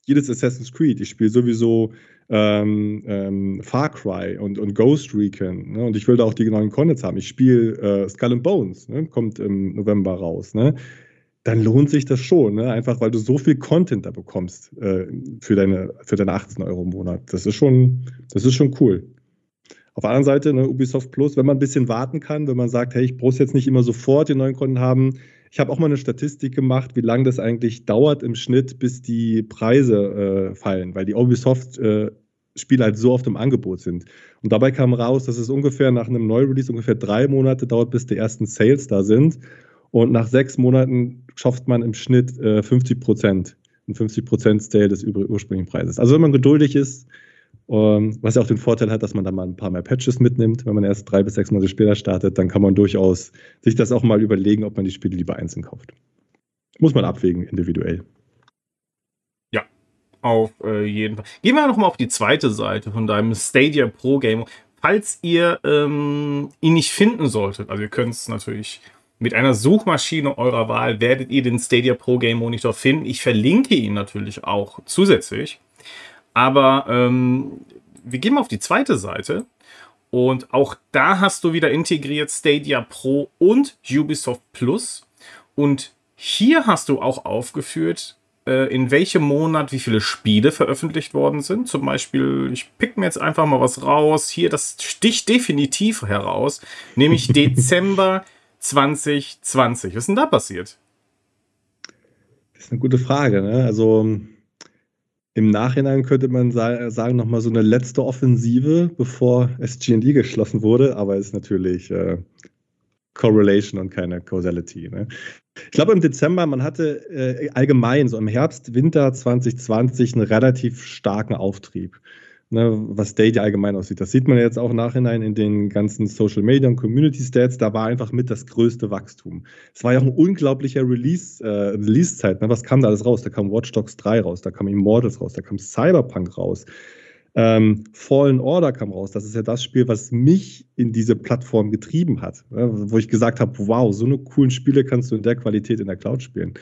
jedes Assassin's Creed, ich spiele sowieso ähm, ähm, Far Cry und, und Ghost Recon ne, und ich will da auch die genauen Contents haben. Ich spiele äh, Skull and Bones, ne, kommt im November raus. Ne, dann lohnt sich das schon, ne? einfach weil du so viel Content da bekommst äh, für, deine, für deine 18 Euro im Monat. Das ist schon, das ist schon cool. Auf der anderen Seite, ne, Ubisoft Plus, wenn man ein bisschen warten kann, wenn man sagt, hey, ich brauche jetzt nicht immer sofort den neuen Kunden haben. Ich habe auch mal eine Statistik gemacht, wie lange das eigentlich dauert im Schnitt, bis die Preise äh, fallen, weil die Ubisoft äh, Spiele halt so oft im Angebot sind. Und dabei kam raus, dass es ungefähr nach einem Neurelease ungefähr drei Monate dauert, bis die ersten Sales da sind. Und nach sechs Monaten schafft man im Schnitt äh, 50 Prozent, ein 50 Prozent Sale des ursprünglichen Preises. Also wenn man geduldig ist, um, was ja auch den Vorteil hat, dass man dann mal ein paar mehr Patches mitnimmt. Wenn man erst drei bis sechs Monate später startet, dann kann man durchaus sich das auch mal überlegen, ob man die Spiele lieber einzeln kauft. Muss man abwägen, individuell. Ja, auf äh, jeden Fall. Gehen wir nochmal auf die zweite Seite von deinem Stadia Pro Game. Falls ihr ähm, ihn nicht finden solltet, also ihr könnt es natürlich mit einer Suchmaschine eurer Wahl, werdet ihr den Stadia Pro Game Monitor finden. Ich verlinke ihn natürlich auch zusätzlich. Aber ähm, wir gehen mal auf die zweite Seite. Und auch da hast du wieder integriert Stadia Pro und Ubisoft Plus. Und hier hast du auch aufgeführt, äh, in welchem Monat wie viele Spiele veröffentlicht worden sind. Zum Beispiel, ich pick mir jetzt einfach mal was raus. Hier, das sticht definitiv heraus, nämlich <laughs> Dezember 2020. Was ist denn da passiert? Das ist eine gute Frage. Ne? Also im Nachhinein könnte man sagen, nochmal so eine letzte Offensive, bevor SGD geschlossen wurde, aber ist natürlich äh, Correlation und keine Causality. Ne? Ich glaube, im Dezember, man hatte äh, allgemein, so im Herbst, Winter 2020, einen relativ starken Auftrieb ne, was Stadia allgemein aussieht. Das sieht man jetzt auch nachhinein in den ganzen Social Media und Community Stats. Da war einfach mit das größte Wachstum. Es war ja auch ein unglaublicher Release, äh, Release-Zeit. Ne? Was kam da alles raus? Da kam Watch Dogs 3 raus, da kam Immortals raus, da kam Cyberpunk raus. Ähm, Fallen Order kam raus. Das ist ja das Spiel, was mich in diese Plattform getrieben hat. Ne? Wo ich gesagt habe, wow, so eine coolen Spiele kannst du in der Qualität in der Cloud spielen.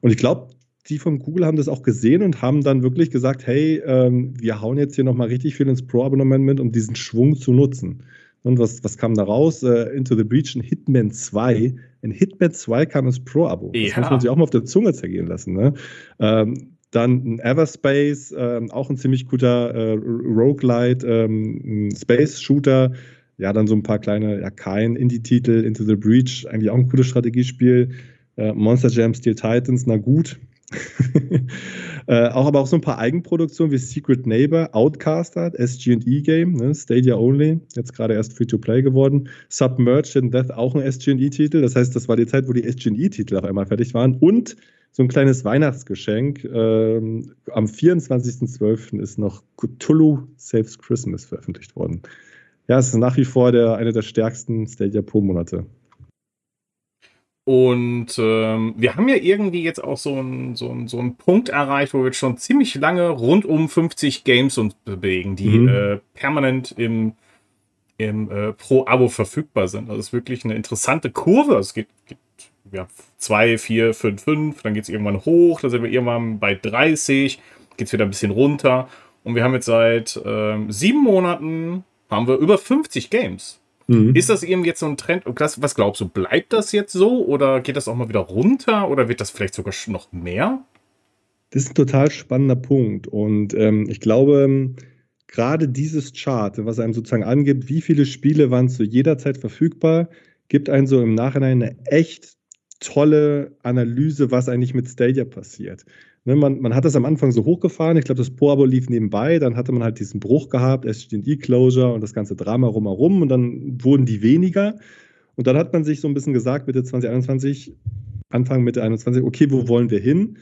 Und ich glaube, die von Google haben das auch gesehen und haben dann wirklich gesagt, hey, ähm, wir hauen jetzt hier nochmal richtig viel ins Pro-Abonnement mit, um diesen Schwung zu nutzen. Und was, was kam da raus? Äh, Into the Breach, ein Hitman 2. In Hitman 2 kam ins Pro-Abo. Ja. Das muss man sich auch mal auf der Zunge zergehen lassen. Ne? Ähm, dann ein Everspace, ähm, auch ein ziemlich guter äh, Roguelite, ähm, Space-Shooter. Ja, dann so ein paar kleine, ja, kein Indie-Titel, Into the Breach, eigentlich auch ein cooles Strategiespiel. Äh, Monster Jam Steel Titans, na gut, <laughs> äh, auch aber auch so ein paar Eigenproduktionen wie Secret Neighbor, Outcaster, SG&E Game, ne, Stadia Only, jetzt gerade erst Free-to-Play geworden. Submerged in Death, auch ein SG&E-Titel. Das heißt, das war die Zeit, wo die SG&E-Titel auf einmal fertig waren. Und so ein kleines Weihnachtsgeschenk. Ähm, am 24.12. ist noch Cthulhu Saves Christmas veröffentlicht worden. Ja, es ist nach wie vor der, eine der stärksten Stadia Pro-Monate. Und ähm, wir haben ja irgendwie jetzt auch so einen so so ein Punkt erreicht, wo wir jetzt schon ziemlich lange rund um 50 Games uns bewegen, die mhm. äh, permanent im, im äh, Pro-Abo verfügbar sind. Es ist wirklich eine interessante Kurve. Es geht, geht ja, 2, 4, 5, 5, dann geht es irgendwann hoch, dann sind wir irgendwann bei 30, geht es wieder ein bisschen runter. Und wir haben jetzt seit ähm, sieben Monaten haben wir über 50 Games. Mhm. Ist das eben jetzt so ein Trend? Was glaubst du, bleibt das jetzt so oder geht das auch mal wieder runter oder wird das vielleicht sogar noch mehr? Das ist ein total spannender Punkt und ähm, ich glaube, gerade dieses Chart, was einem sozusagen angibt, wie viele Spiele waren zu jeder Zeit verfügbar, gibt einem so im Nachhinein eine echt tolle Analyse, was eigentlich mit Stadia passiert. Ne, man, man, hat das am Anfang so hochgefahren. Ich glaube, das Pro-Abo lief nebenbei. Dann hatte man halt diesen Bruch gehabt, SGD-Closure und das ganze Drama rumherum. Und dann wurden die weniger. Und dann hat man sich so ein bisschen gesagt, Mitte 2021, Anfang Mitte 2021, okay, wo wollen wir hin?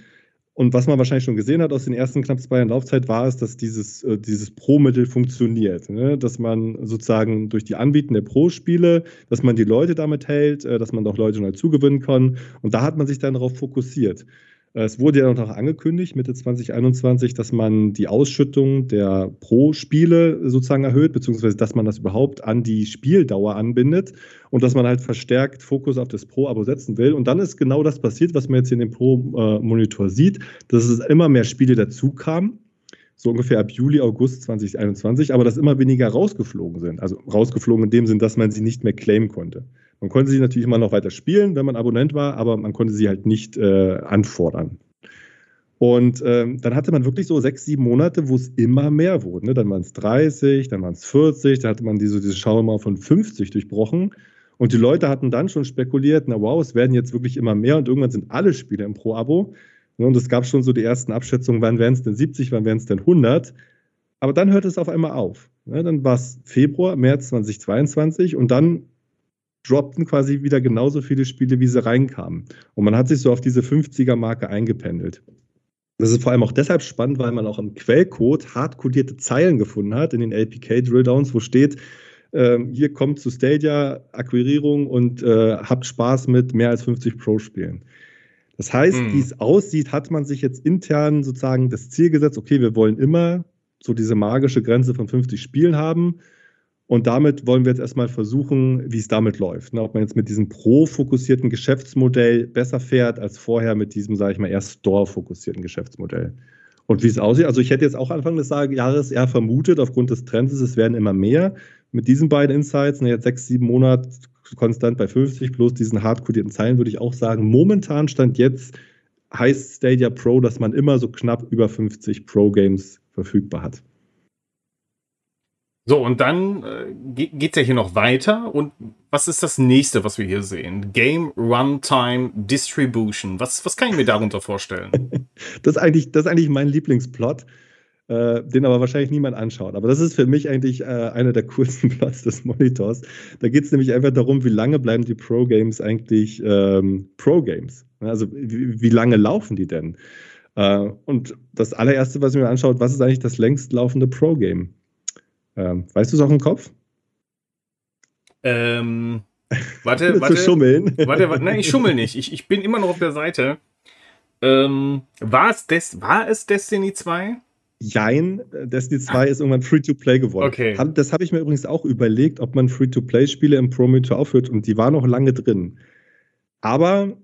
Und was man wahrscheinlich schon gesehen hat aus den ersten knapp zwei Jahren Laufzeit, war es, dass dieses, äh, dieses Pro-Mittel funktioniert. Ne? Dass man sozusagen durch die Anbieten der Pro-Spiele, dass man die Leute damit hält, äh, dass man doch Leute schnell zugewinnen kann. Und da hat man sich dann darauf fokussiert. Es wurde ja noch angekündigt, Mitte 2021, dass man die Ausschüttung der Pro-Spiele sozusagen erhöht, beziehungsweise dass man das überhaupt an die Spieldauer anbindet und dass man halt verstärkt Fokus auf das Pro-Abo setzen will. Und dann ist genau das passiert, was man jetzt in dem Pro-Monitor sieht, dass es immer mehr Spiele dazu kamen so ungefähr ab Juli, August 2021, aber dass immer weniger rausgeflogen sind. Also rausgeflogen in dem Sinn, dass man sie nicht mehr claimen konnte. Man konnte sie natürlich immer noch weiter spielen, wenn man Abonnent war, aber man konnte sie halt nicht äh, anfordern. Und ähm, dann hatte man wirklich so sechs, sieben Monate, wo es immer mehr wurde. Ne? Dann waren es 30, dann waren es 40, dann hatte man diese, diese Schauer von 50 durchbrochen. Und die Leute hatten dann schon spekuliert, na wow, es werden jetzt wirklich immer mehr und irgendwann sind alle Spiele im Pro-Abo. Ne, und es gab schon so die ersten Abschätzungen, wann wären es denn 70, wann wären es denn 100. Aber dann hört es auf einmal auf. Ne, dann war es Februar, März 2022 und dann droppten quasi wieder genauso viele Spiele, wie sie reinkamen. Und man hat sich so auf diese 50er-Marke eingependelt. Das ist vor allem auch deshalb spannend, weil man auch im Quellcode hardcodierte Zeilen gefunden hat in den LPK-Drilldowns, wo steht, äh, hier kommt zu Stadia Akquirierung und äh, habt Spaß mit mehr als 50 Pro-Spielen. Das heißt, mhm. wie es aussieht, hat man sich jetzt intern sozusagen das Ziel gesetzt, okay, wir wollen immer so diese magische Grenze von 50 Spielen haben. Und damit wollen wir jetzt erstmal versuchen, wie es damit läuft. Ne? Ob man jetzt mit diesem pro-fokussierten Geschäftsmodell besser fährt als vorher mit diesem, sage ich mal, eher store-fokussierten Geschäftsmodell. Und wie es aussieht, also ich hätte jetzt auch Anfang des Jahres eher vermutet, aufgrund des Trends, es werden immer mehr. Mit diesen beiden Insights, ne, jetzt sechs, sieben Monate konstant bei 50 plus diesen hardcodierten Zeilen, würde ich auch sagen, momentan stand jetzt heißt Stadia Pro, dass man immer so knapp über 50 Pro-Games verfügbar hat. So, und dann äh, geht ja hier noch weiter. Und was ist das nächste, was wir hier sehen? Game Runtime Distribution. Was, was kann ich mir darunter vorstellen? <laughs> das, ist eigentlich, das ist eigentlich mein Lieblingsplot äh, den aber wahrscheinlich niemand anschaut. Aber das ist für mich eigentlich äh, einer der coolsten <laughs> Plots des Monitors. Da geht es nämlich einfach darum, wie lange bleiben die Pro-Games eigentlich ähm, Pro-Games? Also wie, wie, lange laufen die denn? Äh, und das allererste, was ich mir anschaut, was ist eigentlich das längst laufende Pro-Game? Ähm, weißt du es auch im Kopf? Ähm, <laughs> warte, warte. schummeln? <laughs> Warte, warte, nein, ich schummel nicht. Ich, ich bin immer noch auf der Seite. Ähm, war, es Des war es Destiny 2? Jein, Destiny 2 ist irgendwann Free-to-Play geworden. Okay. Das habe ich mir übrigens auch überlegt, ob man Free-to-Play-Spiele im Prometheus aufhört und die waren noch lange drin. Aber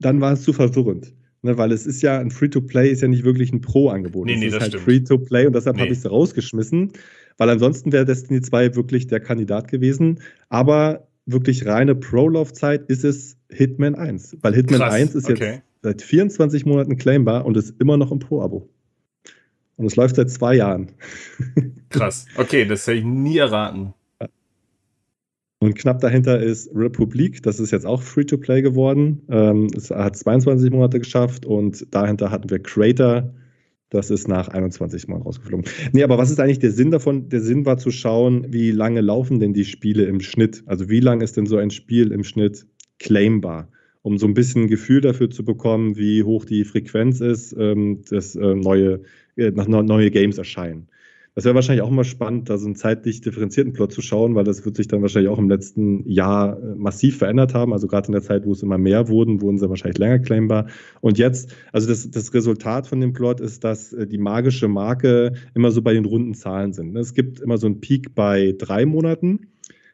dann war es zu verwirrend. Ne, weil es ist ja, ein Free-to-Play ist ja nicht wirklich ein Pro-Angebot. Nee, nee, es ist das halt Free-to-Play und deshalb nee. habe ich es rausgeschmissen, weil ansonsten wäre Destiny 2 wirklich der Kandidat gewesen. Aber wirklich reine Pro-Laufzeit ist es Hitman 1. Weil Hitman Krass. 1 ist okay. jetzt seit 24 Monaten claimbar und ist immer noch im Pro-Abo. Und es läuft seit zwei Jahren. <laughs> Krass. Okay, das hätte ich nie erraten. Und knapp dahinter ist Republik, das ist jetzt auch Free-to-Play geworden. Ähm, es hat 22 Monate geschafft und dahinter hatten wir Creator, das ist nach 21 Mal rausgeflogen. Nee, aber was ist eigentlich der Sinn davon? Der Sinn war zu schauen, wie lange laufen denn die Spiele im Schnitt? Also wie lange ist denn so ein Spiel im Schnitt claimbar? Um so ein bisschen ein Gefühl dafür zu bekommen, wie hoch die Frequenz ist, ähm, dass äh, neue äh, neue Games erscheinen. Das wäre wahrscheinlich auch mal spannend, da so einen zeitlich differenzierten Plot zu schauen, weil das wird sich dann wahrscheinlich auch im letzten Jahr äh, massiv verändert haben. Also gerade in der Zeit, wo es immer mehr wurden, wurden sie wahrscheinlich länger claimbar. Und jetzt, also das, das Resultat von dem Plot ist, dass äh, die magische Marke immer so bei den runden Zahlen sind. Ne? Es gibt immer so einen Peak bei drei Monaten.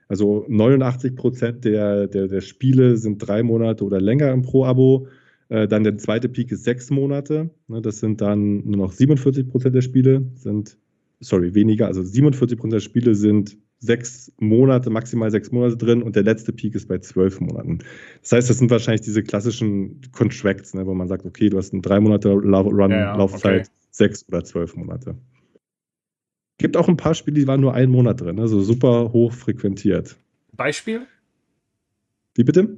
Also 89 Prozent der, der, der Spiele sind drei Monate oder länger im Pro-Abo. Äh, dann der zweite Peak ist sechs Monate. Ne? Das sind dann nur noch 47 Prozent der Spiele, sind sorry, weniger, also 47 Prozent der Spiele sind sechs Monate, maximal sechs Monate drin und der letzte Peak ist bei zwölf Monaten. Das heißt, das sind wahrscheinlich diese klassischen Contracts, ne, wo man sagt, okay, du hast eine drei Monate Run, ja, ja, Laufzeit, okay. sechs oder zwölf Monate. Gibt auch ein paar Spiele, die waren nur einen Monat drin, also super hoch frequentiert. Beispiel? Wie bitte?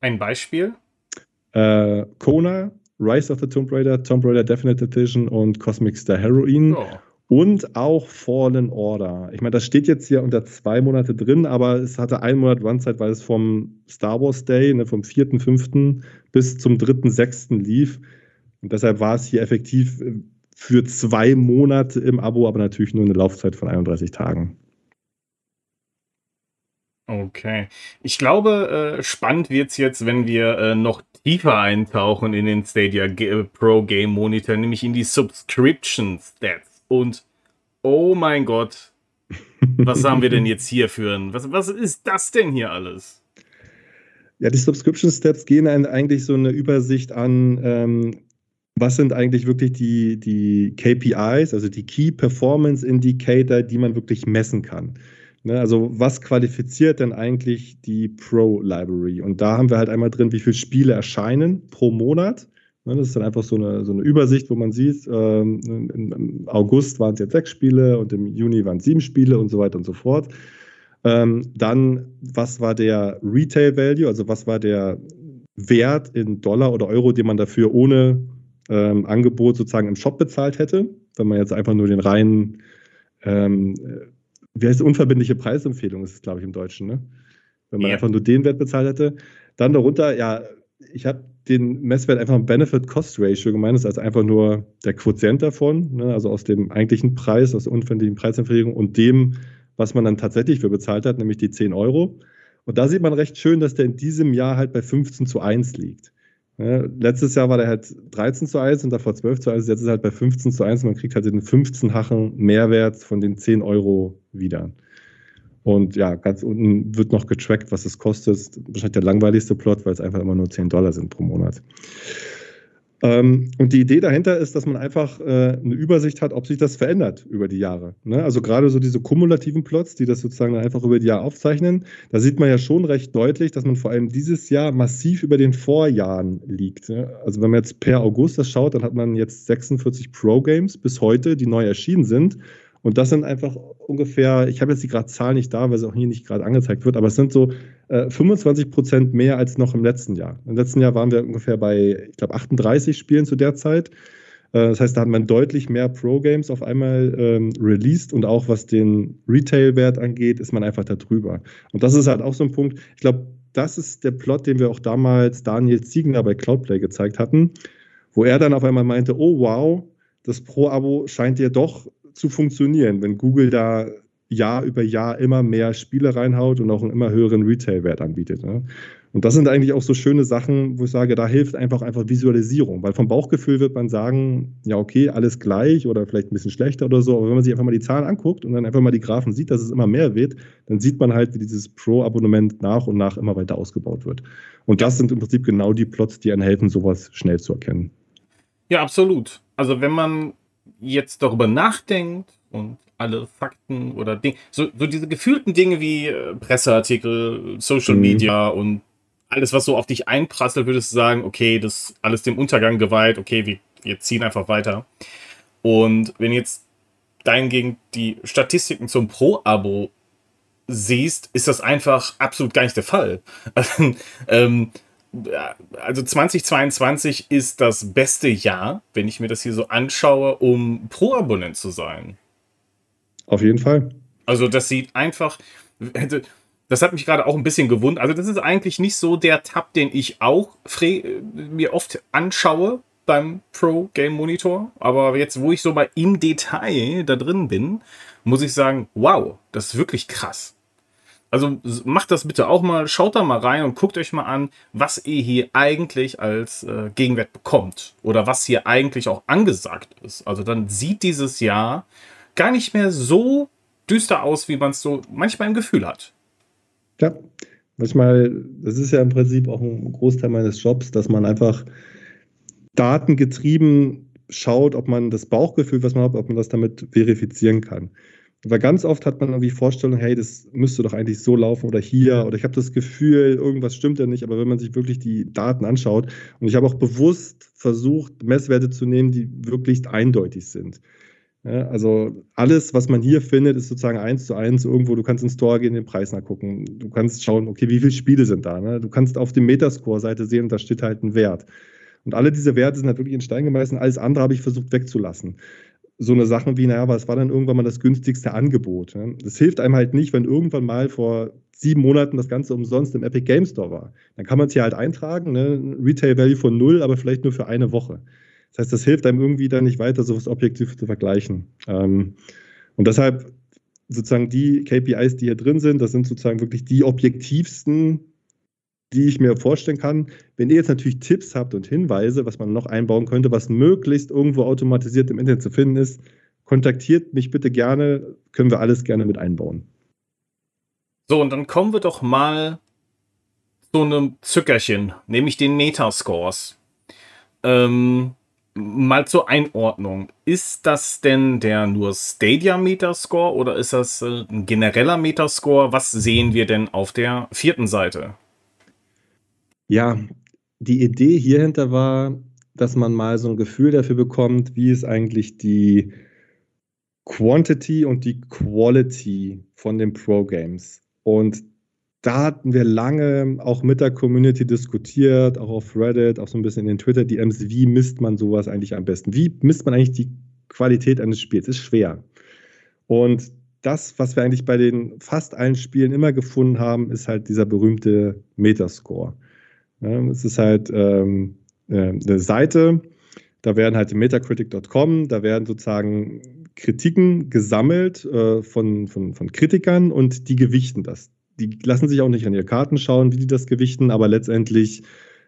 Ein Beispiel? Äh, Kona, Rise of the Tomb Raider, Tomb Raider Definitive Edition und Cosmic Star Heroine. Oh. Und auch Fallen Order. Ich meine, das steht jetzt hier unter zwei Monate drin, aber es hatte einen Monat Runzeit, weil es vom Star Wars Day, ne, vom 4.5. bis zum 3.6. lief. Und deshalb war es hier effektiv äh, für zwei Monate im Abo, aber natürlich nur eine Laufzeit von 31 Tagen. Okay. Ich glaube, äh, spannend wird es jetzt, wenn wir äh, noch tiefer eintauchen in den Stadia Pro Game Monitor, nämlich in die Subscription Stats. Und oh mein Gott, was haben wir denn jetzt hier für ein, was, was ist das denn hier alles? Ja, die Subscription Steps gehen eigentlich so eine Übersicht an, ähm, was sind eigentlich wirklich die, die KPIs, also die Key Performance Indicator, die man wirklich messen kann. Ne, also was qualifiziert denn eigentlich die Pro Library? Und da haben wir halt einmal drin, wie viele Spiele erscheinen pro Monat. Ne, das ist dann einfach so eine, so eine Übersicht, wo man sieht, ähm, im August waren es jetzt sechs Spiele und im Juni waren es sieben Spiele und so weiter und so fort. Ähm, dann, was war der Retail Value, also was war der Wert in Dollar oder Euro, den man dafür ohne ähm, Angebot sozusagen im Shop bezahlt hätte, wenn man jetzt einfach nur den reinen, ähm, wie heißt es, unverbindliche Preisempfehlung ist es, glaube ich, im Deutschen, ne? Wenn man ja. einfach nur den Wert bezahlt hätte. Dann darunter, ja, ich habe den Messwert einfach ein Benefit-Cost-Ratio gemeint, ist also einfach nur der Quotient davon, ne, also aus dem eigentlichen Preis, aus der unverbindlichen Preisempfehlung und dem, was man dann tatsächlich für bezahlt hat, nämlich die 10 Euro. Und da sieht man recht schön, dass der in diesem Jahr halt bei 15 zu 1 liegt. Ja, letztes Jahr war der halt 13 zu 1 und davor 12 zu 1, jetzt ist er halt bei 15 zu 1 und man kriegt halt den 15-fachen Mehrwert von den 10 Euro wieder. Und ja, ganz unten wird noch getrackt, was es kostet. Wahrscheinlich der langweiligste Plot, weil es einfach immer nur 10 Dollar sind pro Monat. Ähm, und die Idee dahinter ist, dass man einfach äh, eine Übersicht hat, ob sich das verändert über die Jahre. Ne? Also gerade so diese kumulativen Plots, die das sozusagen einfach über die Jahre aufzeichnen, da sieht man ja schon recht deutlich, dass man vor allem dieses Jahr massiv über den Vorjahren liegt. Ne? Also wenn man jetzt per August das schaut, dann hat man jetzt 46 Pro-Games bis heute, die neu erschienen sind. Und das sind einfach ungefähr, ich habe jetzt die gerade Zahl nicht da, weil sie auch hier nicht gerade angezeigt wird, aber es sind so äh, 25 Prozent mehr als noch im letzten Jahr. Im letzten Jahr waren wir ungefähr bei, ich glaube, 38 Spielen zu der Zeit. Äh, das heißt, da hat man deutlich mehr Pro-Games auf einmal ähm, released und auch was den Retail-Wert angeht, ist man einfach da drüber. Und das ist halt auch so ein Punkt. Ich glaube, das ist der Plot, den wir auch damals Daniel Ziegner bei Cloudplay gezeigt hatten, wo er dann auf einmal meinte, oh wow, das Pro-Abo scheint dir doch zu funktionieren, wenn Google da Jahr über Jahr immer mehr Spiele reinhaut und auch einen immer höheren Retail-Wert anbietet. Ne? Und das sind eigentlich auch so schöne Sachen, wo ich sage, da hilft einfach einfach Visualisierung, weil vom Bauchgefühl wird man sagen, ja okay, alles gleich oder vielleicht ein bisschen schlechter oder so, aber wenn man sich einfach mal die Zahlen anguckt und dann einfach mal die Graphen sieht, dass es immer mehr wird, dann sieht man halt, wie dieses Pro-Abonnement nach und nach immer weiter ausgebaut wird. Und das sind im Prinzip genau die Plots, die einem helfen, sowas schnell zu erkennen. Ja, absolut. Also wenn man jetzt darüber nachdenkt und alle Fakten oder Dinge, so, so diese gefühlten Dinge wie äh, Presseartikel, Social mhm. Media und alles, was so auf dich einprasselt, würdest du sagen, okay, das ist alles dem Untergang geweiht, okay, wir, wir ziehen einfach weiter. Und wenn jetzt dahingegen die Statistiken zum Pro-Abo siehst, ist das einfach absolut gar nicht der Fall. <laughs> ähm, also 2022 ist das beste Jahr, wenn ich mir das hier so anschaue, um Pro-Abonnent zu sein. Auf jeden Fall. Also das sieht einfach, das hat mich gerade auch ein bisschen gewundert. Also das ist eigentlich nicht so der Tab, den ich auch mir oft anschaue, beim Pro Game Monitor. Aber jetzt, wo ich so mal im Detail da drin bin, muss ich sagen, wow, das ist wirklich krass. Also macht das bitte auch mal, schaut da mal rein und guckt euch mal an, was ihr hier eigentlich als äh, Gegenwert bekommt oder was hier eigentlich auch angesagt ist. Also dann sieht dieses Jahr gar nicht mehr so düster aus, wie man es so manchmal im Gefühl hat. Ja, manchmal, das ist ja im Prinzip auch ein Großteil meines Jobs, dass man einfach datengetrieben schaut, ob man das Bauchgefühl, was man hat, ob man das damit verifizieren kann. Weil ganz oft hat man irgendwie Vorstellungen, hey, das müsste doch eigentlich so laufen oder hier oder ich habe das Gefühl, irgendwas stimmt ja nicht, aber wenn man sich wirklich die Daten anschaut und ich habe auch bewusst versucht, Messwerte zu nehmen, die wirklich eindeutig sind. Ja, also alles, was man hier findet, ist sozusagen eins zu eins irgendwo. Du kannst ins Store gehen, den Preis nachgucken. Du kannst schauen, okay, wie viele Spiele sind da. Ne? Du kannst auf der Metascore-Seite sehen, da steht halt ein Wert. Und alle diese Werte sind halt wirklich in Stein gemeißelt. Alles andere habe ich versucht wegzulassen so eine Sachen wie, naja, was war dann irgendwann mal das günstigste Angebot? Ne? Das hilft einem halt nicht, wenn irgendwann mal vor sieben Monaten das Ganze umsonst im Epic Game Store war. Dann kann man es hier halt eintragen, ne? Retail Value von null, aber vielleicht nur für eine Woche. Das heißt, das hilft einem irgendwie dann nicht weiter, so was objektiv zu vergleichen. Ähm, und deshalb sozusagen die KPIs, die hier drin sind, das sind sozusagen wirklich die objektivsten die ich mir vorstellen kann. Wenn ihr jetzt natürlich Tipps habt und Hinweise, was man noch einbauen könnte, was möglichst irgendwo automatisiert im Internet zu finden ist, kontaktiert mich bitte gerne, können wir alles gerne mit einbauen. So, und dann kommen wir doch mal zu einem Zückerchen, nämlich den Metascores. Ähm, mal zur Einordnung. Ist das denn der nur Stadia Metascore oder ist das äh, ein genereller Metascore? Was sehen wir denn auf der vierten Seite? Ja, die Idee hierhinter war, dass man mal so ein Gefühl dafür bekommt, wie ist eigentlich die Quantity und die Quality von den Pro-Games. Und da hatten wir lange auch mit der Community diskutiert, auch auf Reddit, auch so ein bisschen in den Twitter-DMs, wie misst man sowas eigentlich am besten? Wie misst man eigentlich die Qualität eines Spiels? Ist schwer. Und das, was wir eigentlich bei den fast allen Spielen immer gefunden haben, ist halt dieser berühmte Metascore. Es ist halt ähm, äh, eine Seite, da werden halt Metacritic.com, da werden sozusagen Kritiken gesammelt äh, von, von, von Kritikern und die gewichten das. Die lassen sich auch nicht an ihre Karten schauen, wie die das gewichten, aber letztendlich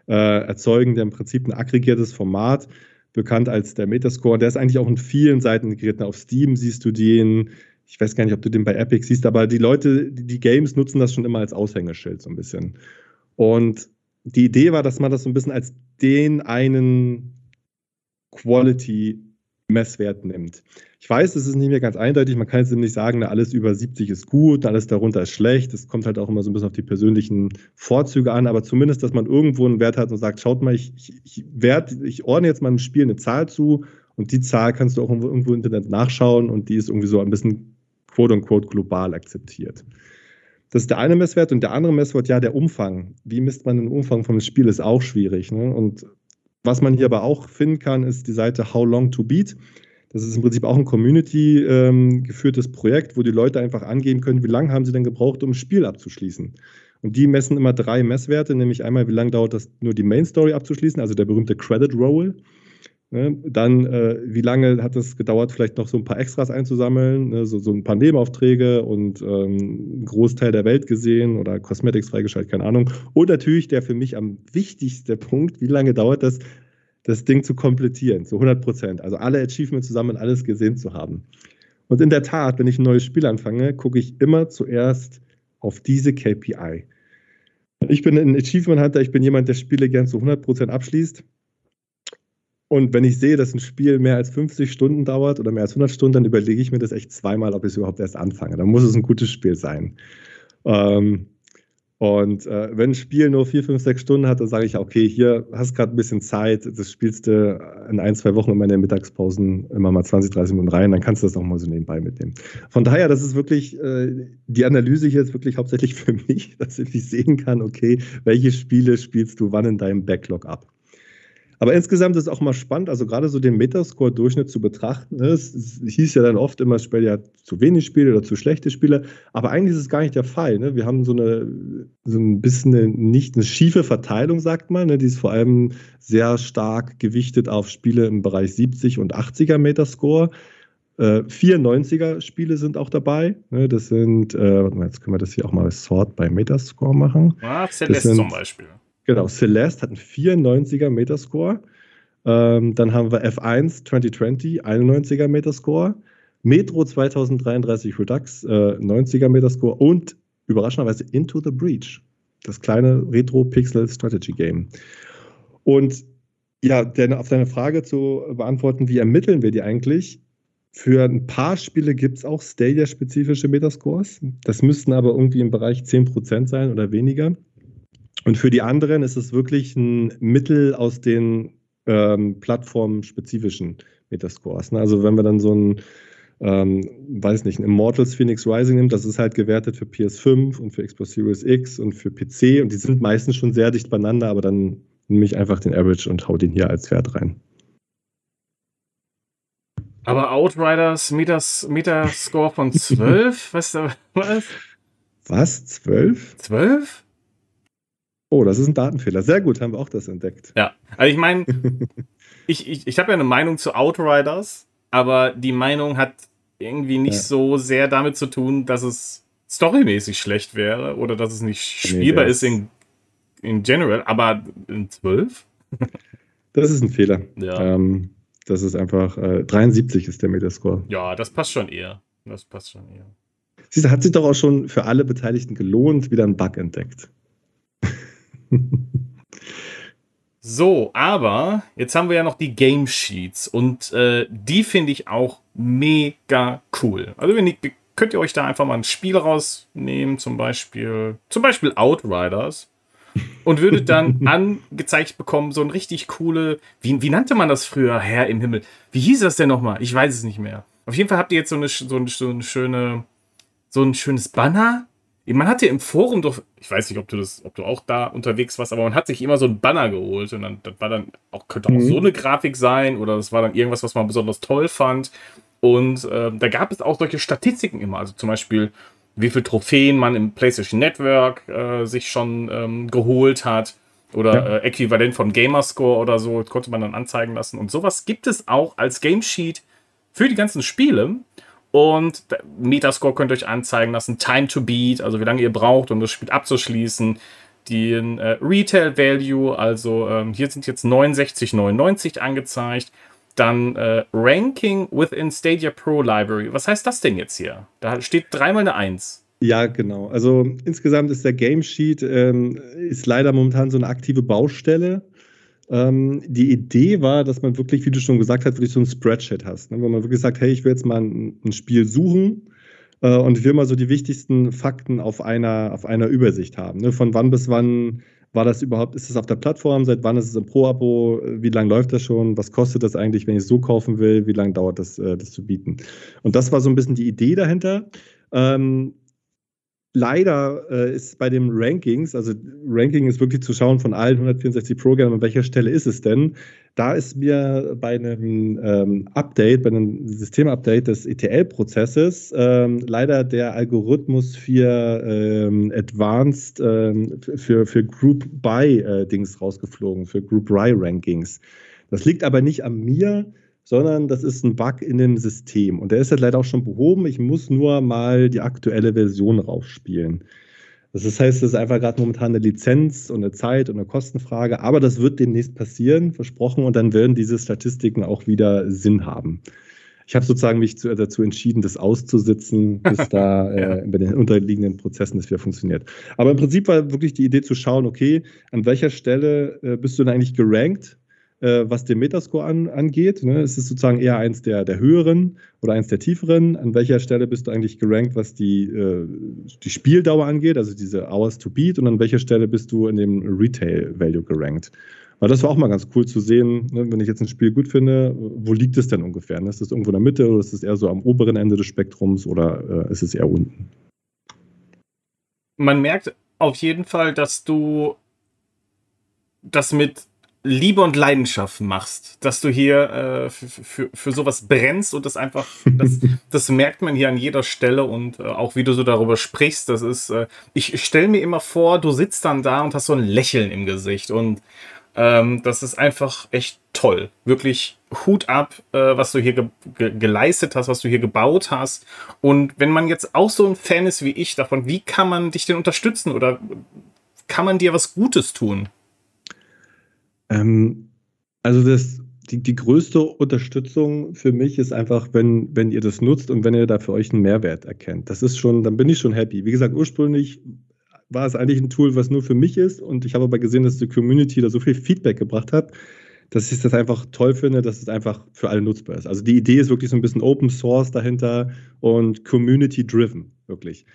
äh, erzeugen die im Prinzip ein aggregiertes Format, bekannt als der Metascore. Der ist eigentlich auch in vielen Seiten integriert. Auf Steam siehst du den, ich weiß gar nicht, ob du den bei Epic siehst, aber die Leute, die Games nutzen das schon immer als Aushängeschild so ein bisschen. Und die Idee war, dass man das so ein bisschen als den einen Quality-Messwert nimmt. Ich weiß, es ist nicht mehr ganz eindeutig. Man kann jetzt nicht sagen, alles über 70 ist gut, alles darunter ist schlecht. Es kommt halt auch immer so ein bisschen auf die persönlichen Vorzüge an, aber zumindest, dass man irgendwo einen Wert hat und sagt, schaut mal, ich, ich, ich, wert, ich ordne jetzt mal einem Spiel eine Zahl zu und die Zahl kannst du auch irgendwo im Internet nachschauen und die ist irgendwie so ein bisschen quote-unquote global akzeptiert. Das ist der eine Messwert und der andere Messwert, ja, der Umfang. Wie misst man den Umfang vom Spiel, ist auch schwierig. Ne? Und was man hier aber auch finden kann, ist die Seite How Long to Beat. Das ist im Prinzip auch ein Community-geführtes ähm, Projekt, wo die Leute einfach angeben können, wie lange haben sie denn gebraucht, um ein Spiel abzuschließen. Und die messen immer drei Messwerte, nämlich einmal, wie lange dauert das, nur die Main Story abzuschließen, also der berühmte Credit Roll. Ne? Dann, äh, wie lange hat es gedauert, vielleicht noch so ein paar Extras einzusammeln, ne? so, so ein paar Nebenaufträge und ähm, einen Großteil der Welt gesehen oder Cosmetics freigeschaltet, keine Ahnung. Und natürlich der für mich am wichtigste Punkt, wie lange dauert das, das Ding zu komplettieren, zu 100 Prozent. Also alle Achievements zusammen, alles gesehen zu haben. Und in der Tat, wenn ich ein neues Spiel anfange, gucke ich immer zuerst auf diese KPI. Ich bin ein Achievement Hunter, ich bin jemand, der Spiele gern zu 100 Prozent abschließt. Und wenn ich sehe, dass ein Spiel mehr als 50 Stunden dauert oder mehr als 100 Stunden, dann überlege ich mir das echt zweimal, ob ich es überhaupt erst anfange. Dann muss es ein gutes Spiel sein. Ähm, und äh, wenn ein Spiel nur 4, 5, 6 Stunden hat, dann sage ich, okay, hier hast gerade ein bisschen Zeit, das spielst du in ein, zwei Wochen in meinen Mittagspausen immer mal 20, 30 Minuten rein, dann kannst du das auch mal so nebenbei mitnehmen. Von daher, das ist wirklich, äh, die Analyse hier ist wirklich hauptsächlich <laughs> für mich, dass ich sehen kann, okay, welche Spiele spielst du wann in deinem Backlog ab. Aber insgesamt ist es auch mal spannend, also gerade so den Metascore-Durchschnitt zu betrachten. Ne? Es, hieß ja dann oft immer, Spiel ja zu wenig Spiele oder zu schlechte Spiele. Aber eigentlich ist es gar nicht der Fall. Ne? Wir haben so eine so ein bisschen eine, nicht eine schiefe Verteilung, sagt man. Ne? Die ist vor allem sehr stark gewichtet auf Spiele im Bereich 70 und 80er Metascore. Äh, 94er Spiele sind auch dabei. Ne? Das sind, äh, jetzt können wir das hier auch mal Sort bei Metascore machen. Ah, Celeste sind, zum Beispiel. Genau, Celeste hat einen 94er Metascore. Ähm, dann haben wir F1 2020, 91er Metascore. Metro 2033 Redux, äh, 90er Metascore. Und überraschenderweise Into the Breach, das kleine Retro-Pixel-Strategy-Game. Und ja, denn auf deine Frage zu beantworten, wie ermitteln wir die eigentlich? Für ein paar Spiele gibt es auch Stadia-spezifische Metascores. Das müssten aber irgendwie im Bereich 10% sein oder weniger. Und für die anderen ist es wirklich ein Mittel aus den ähm, plattformspezifischen Metascores. Ne? Also wenn wir dann so ein, ähm, weiß nicht, ein Immortals Phoenix Rising nimmt, das ist halt gewertet für PS5 und für Xbox Series X und für PC und die sind meistens schon sehr dicht beieinander, aber dann nehme ich einfach den Average und hau den hier als Wert rein. Aber Outriders Metas, Metascore von <laughs> 12? was, was? Was? 12? 12? Oh, das ist ein Datenfehler. Sehr gut, haben wir auch das entdeckt. Ja, also ich meine, <laughs> ich, ich, ich habe ja eine Meinung zu Outriders, aber die Meinung hat irgendwie nicht ja. so sehr damit zu tun, dass es storymäßig schlecht wäre oder dass es nicht spielbar nee, ist in, in general, aber in 12? das ist ein Fehler. Ja. Ähm, das ist einfach, äh, 73 ist der Metascore. Ja, das passt schon eher. Das passt schon eher. Siehst du, hat sich doch auch schon für alle Beteiligten gelohnt, wieder ein Bug entdeckt. <laughs> So, aber jetzt haben wir ja noch die Game Sheets und äh, die finde ich auch mega cool. Also wenn ihr, könnt ihr euch da einfach mal ein Spiel rausnehmen, zum Beispiel, zum Beispiel Outriders und würdet dann <laughs> angezeigt bekommen, so ein richtig coole, wie, wie nannte man das früher, Herr im Himmel? Wie hieß das denn nochmal? Ich weiß es nicht mehr. Auf jeden Fall habt ihr jetzt so eine, so eine, so eine schöne, so ein schönes Banner man hatte im Forum doch, ich weiß nicht, ob du das, ob du auch da unterwegs warst, aber man hat sich immer so ein Banner geholt und dann, das war dann auch, könnte auch mhm. so eine Grafik sein oder das war dann irgendwas, was man besonders toll fand. Und äh, da gab es auch solche Statistiken immer, also zum Beispiel, wie viele Trophäen man im PlayStation Network äh, sich schon ähm, geholt hat oder ja. äh, äquivalent von Gamerscore oder so, das konnte man dann anzeigen lassen. Und sowas gibt es auch als Game Sheet für die ganzen Spiele. Und Metascore könnt ihr euch anzeigen lassen, Time to Beat, also wie lange ihr braucht, um das Spiel abzuschließen. Den äh, Retail Value, also ähm, hier sind jetzt 69,99 angezeigt. Dann äh, Ranking within Stadia Pro Library. Was heißt das denn jetzt hier? Da steht dreimal eine 1. Ja, genau. Also insgesamt ist der Game Sheet ähm, ist leider momentan so eine aktive Baustelle. Ähm, die Idee war, dass man wirklich, wie du schon gesagt hast, wirklich so ein Spreadsheet hast, ne? wo man wirklich sagt, hey, ich will jetzt mal ein, ein Spiel suchen äh, und ich will mal so die wichtigsten Fakten auf einer, auf einer Übersicht haben. Ne? Von wann bis wann war das überhaupt, ist es auf der Plattform, seit wann ist es im Pro-Abo, wie lange läuft das schon, was kostet das eigentlich, wenn ich es so kaufen will, wie lange dauert das, äh, das zu bieten. Und das war so ein bisschen die Idee dahinter. Ähm, leider äh, ist bei den Rankings, also Ranking ist wirklich zu schauen von allen 164 Programmen, an welcher Stelle ist es denn? Da ist mir bei einem ähm, Update, bei einem Systemupdate des ETL-Prozesses ähm, leider der Algorithmus für ähm, Advanced, ähm, für, für Group By-Dings äh, rausgeflogen, für Group By-Rankings. Das liegt aber nicht an mir, sondern das ist ein Bug in dem System. Und der ist halt leider auch schon behoben. Ich muss nur mal die aktuelle Version rausspielen. Das heißt, es ist einfach gerade momentan eine Lizenz und eine Zeit und eine Kostenfrage, aber das wird demnächst passieren, versprochen, und dann werden diese Statistiken auch wieder Sinn haben. Ich habe sozusagen mich zu, dazu entschieden, das auszusitzen, bis <laughs> da äh, bei den unterliegenden Prozessen das wieder funktioniert. Aber im Prinzip war wirklich die Idee zu schauen, okay, an welcher Stelle äh, bist du denn eigentlich gerankt äh, was den Metascore an, angeht. Ne? Es ist sozusagen eher eins der, der höheren oder eins der tieferen. An welcher Stelle bist du eigentlich gerankt, was die, äh, die Spieldauer angeht, also diese Hours to Beat, und an welcher Stelle bist du in dem Retail Value gerankt? Weil das war auch mal ganz cool zu sehen, ne? wenn ich jetzt ein Spiel gut finde, wo liegt es denn ungefähr? Ne? Ist es irgendwo in der Mitte oder ist es eher so am oberen Ende des Spektrums oder äh, ist es eher unten? Man merkt auf jeden Fall, dass du das mit Liebe und Leidenschaft machst, dass du hier äh, für, für, für sowas brennst und das einfach, das, <laughs> das merkt man hier an jeder Stelle und äh, auch wie du so darüber sprichst, das ist, äh, ich, ich stelle mir immer vor, du sitzt dann da und hast so ein Lächeln im Gesicht und ähm, das ist einfach echt toll. Wirklich Hut ab, äh, was du hier ge ge geleistet hast, was du hier gebaut hast. Und wenn man jetzt auch so ein Fan ist wie ich davon, wie kann man dich denn unterstützen oder kann man dir was Gutes tun? Ähm, also das, die, die größte Unterstützung für mich ist einfach, wenn, wenn ihr das nutzt und wenn ihr da für euch einen Mehrwert erkennt. Das ist schon, dann bin ich schon happy. Wie gesagt, ursprünglich war es eigentlich ein Tool, was nur für mich ist und ich habe aber gesehen, dass die Community da so viel Feedback gebracht hat, dass ich das einfach toll finde, dass es einfach für alle nutzbar ist. Also die Idee ist wirklich so ein bisschen Open Source dahinter und Community Driven, wirklich.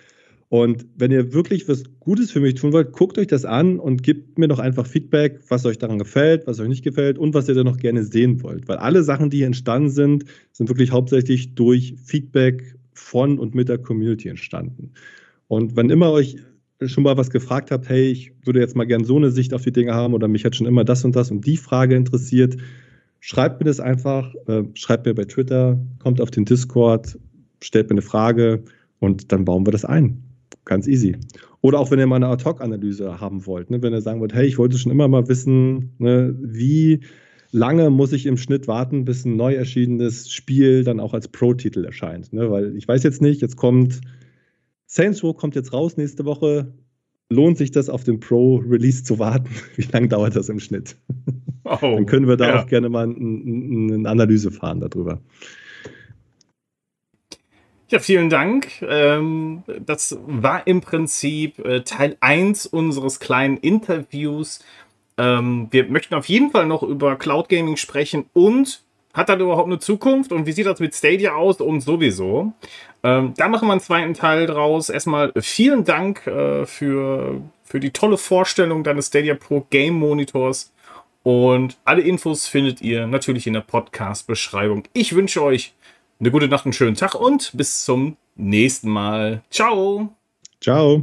Und wenn ihr wirklich was Gutes für mich tun wollt, guckt euch das an und gebt mir doch einfach Feedback, was euch daran gefällt, was euch nicht gefällt und was ihr dann noch gerne sehen wollt. Weil alle Sachen, die hier entstanden sind, sind wirklich hauptsächlich durch Feedback von und mit der Community entstanden. Und wenn immer euch schon mal was gefragt habt, hey, ich würde jetzt mal gerne so eine Sicht auf die Dinge haben oder mich hat schon immer das und das und die Frage interessiert, schreibt mir das einfach, äh, schreibt mir bei Twitter, kommt auf den Discord, stellt mir eine Frage und dann bauen wir das ein. Ganz easy. Oder auch wenn ihr mal eine Ad-Hoc-Analyse haben wollt, ne? wenn ihr sagen wollt, hey, ich wollte schon immer mal wissen, ne, wie lange muss ich im Schnitt warten, bis ein neu erschienenes Spiel dann auch als Pro-Titel erscheint. Ne? Weil ich weiß jetzt nicht, jetzt kommt Saints Row kommt jetzt raus nächste Woche. Lohnt sich das auf den Pro-Release zu warten? <laughs> Wie lange dauert das im Schnitt? Oh, dann können wir da ja. auch gerne mal eine Analyse fahren darüber. Ja, vielen Dank. Ähm, das war im Prinzip äh, Teil 1 unseres kleinen Interviews. Ähm, wir möchten auf jeden Fall noch über Cloud Gaming sprechen und hat das überhaupt eine Zukunft und wie sieht das mit Stadia aus und sowieso? Ähm, da machen wir einen zweiten Teil draus. Erstmal vielen Dank äh, für, für die tolle Vorstellung deines Stadia Pro Game Monitors. Und alle Infos findet ihr natürlich in der Podcast-Beschreibung. Ich wünsche euch eine gute Nacht, einen schönen Tag und bis zum nächsten Mal. Ciao. Ciao.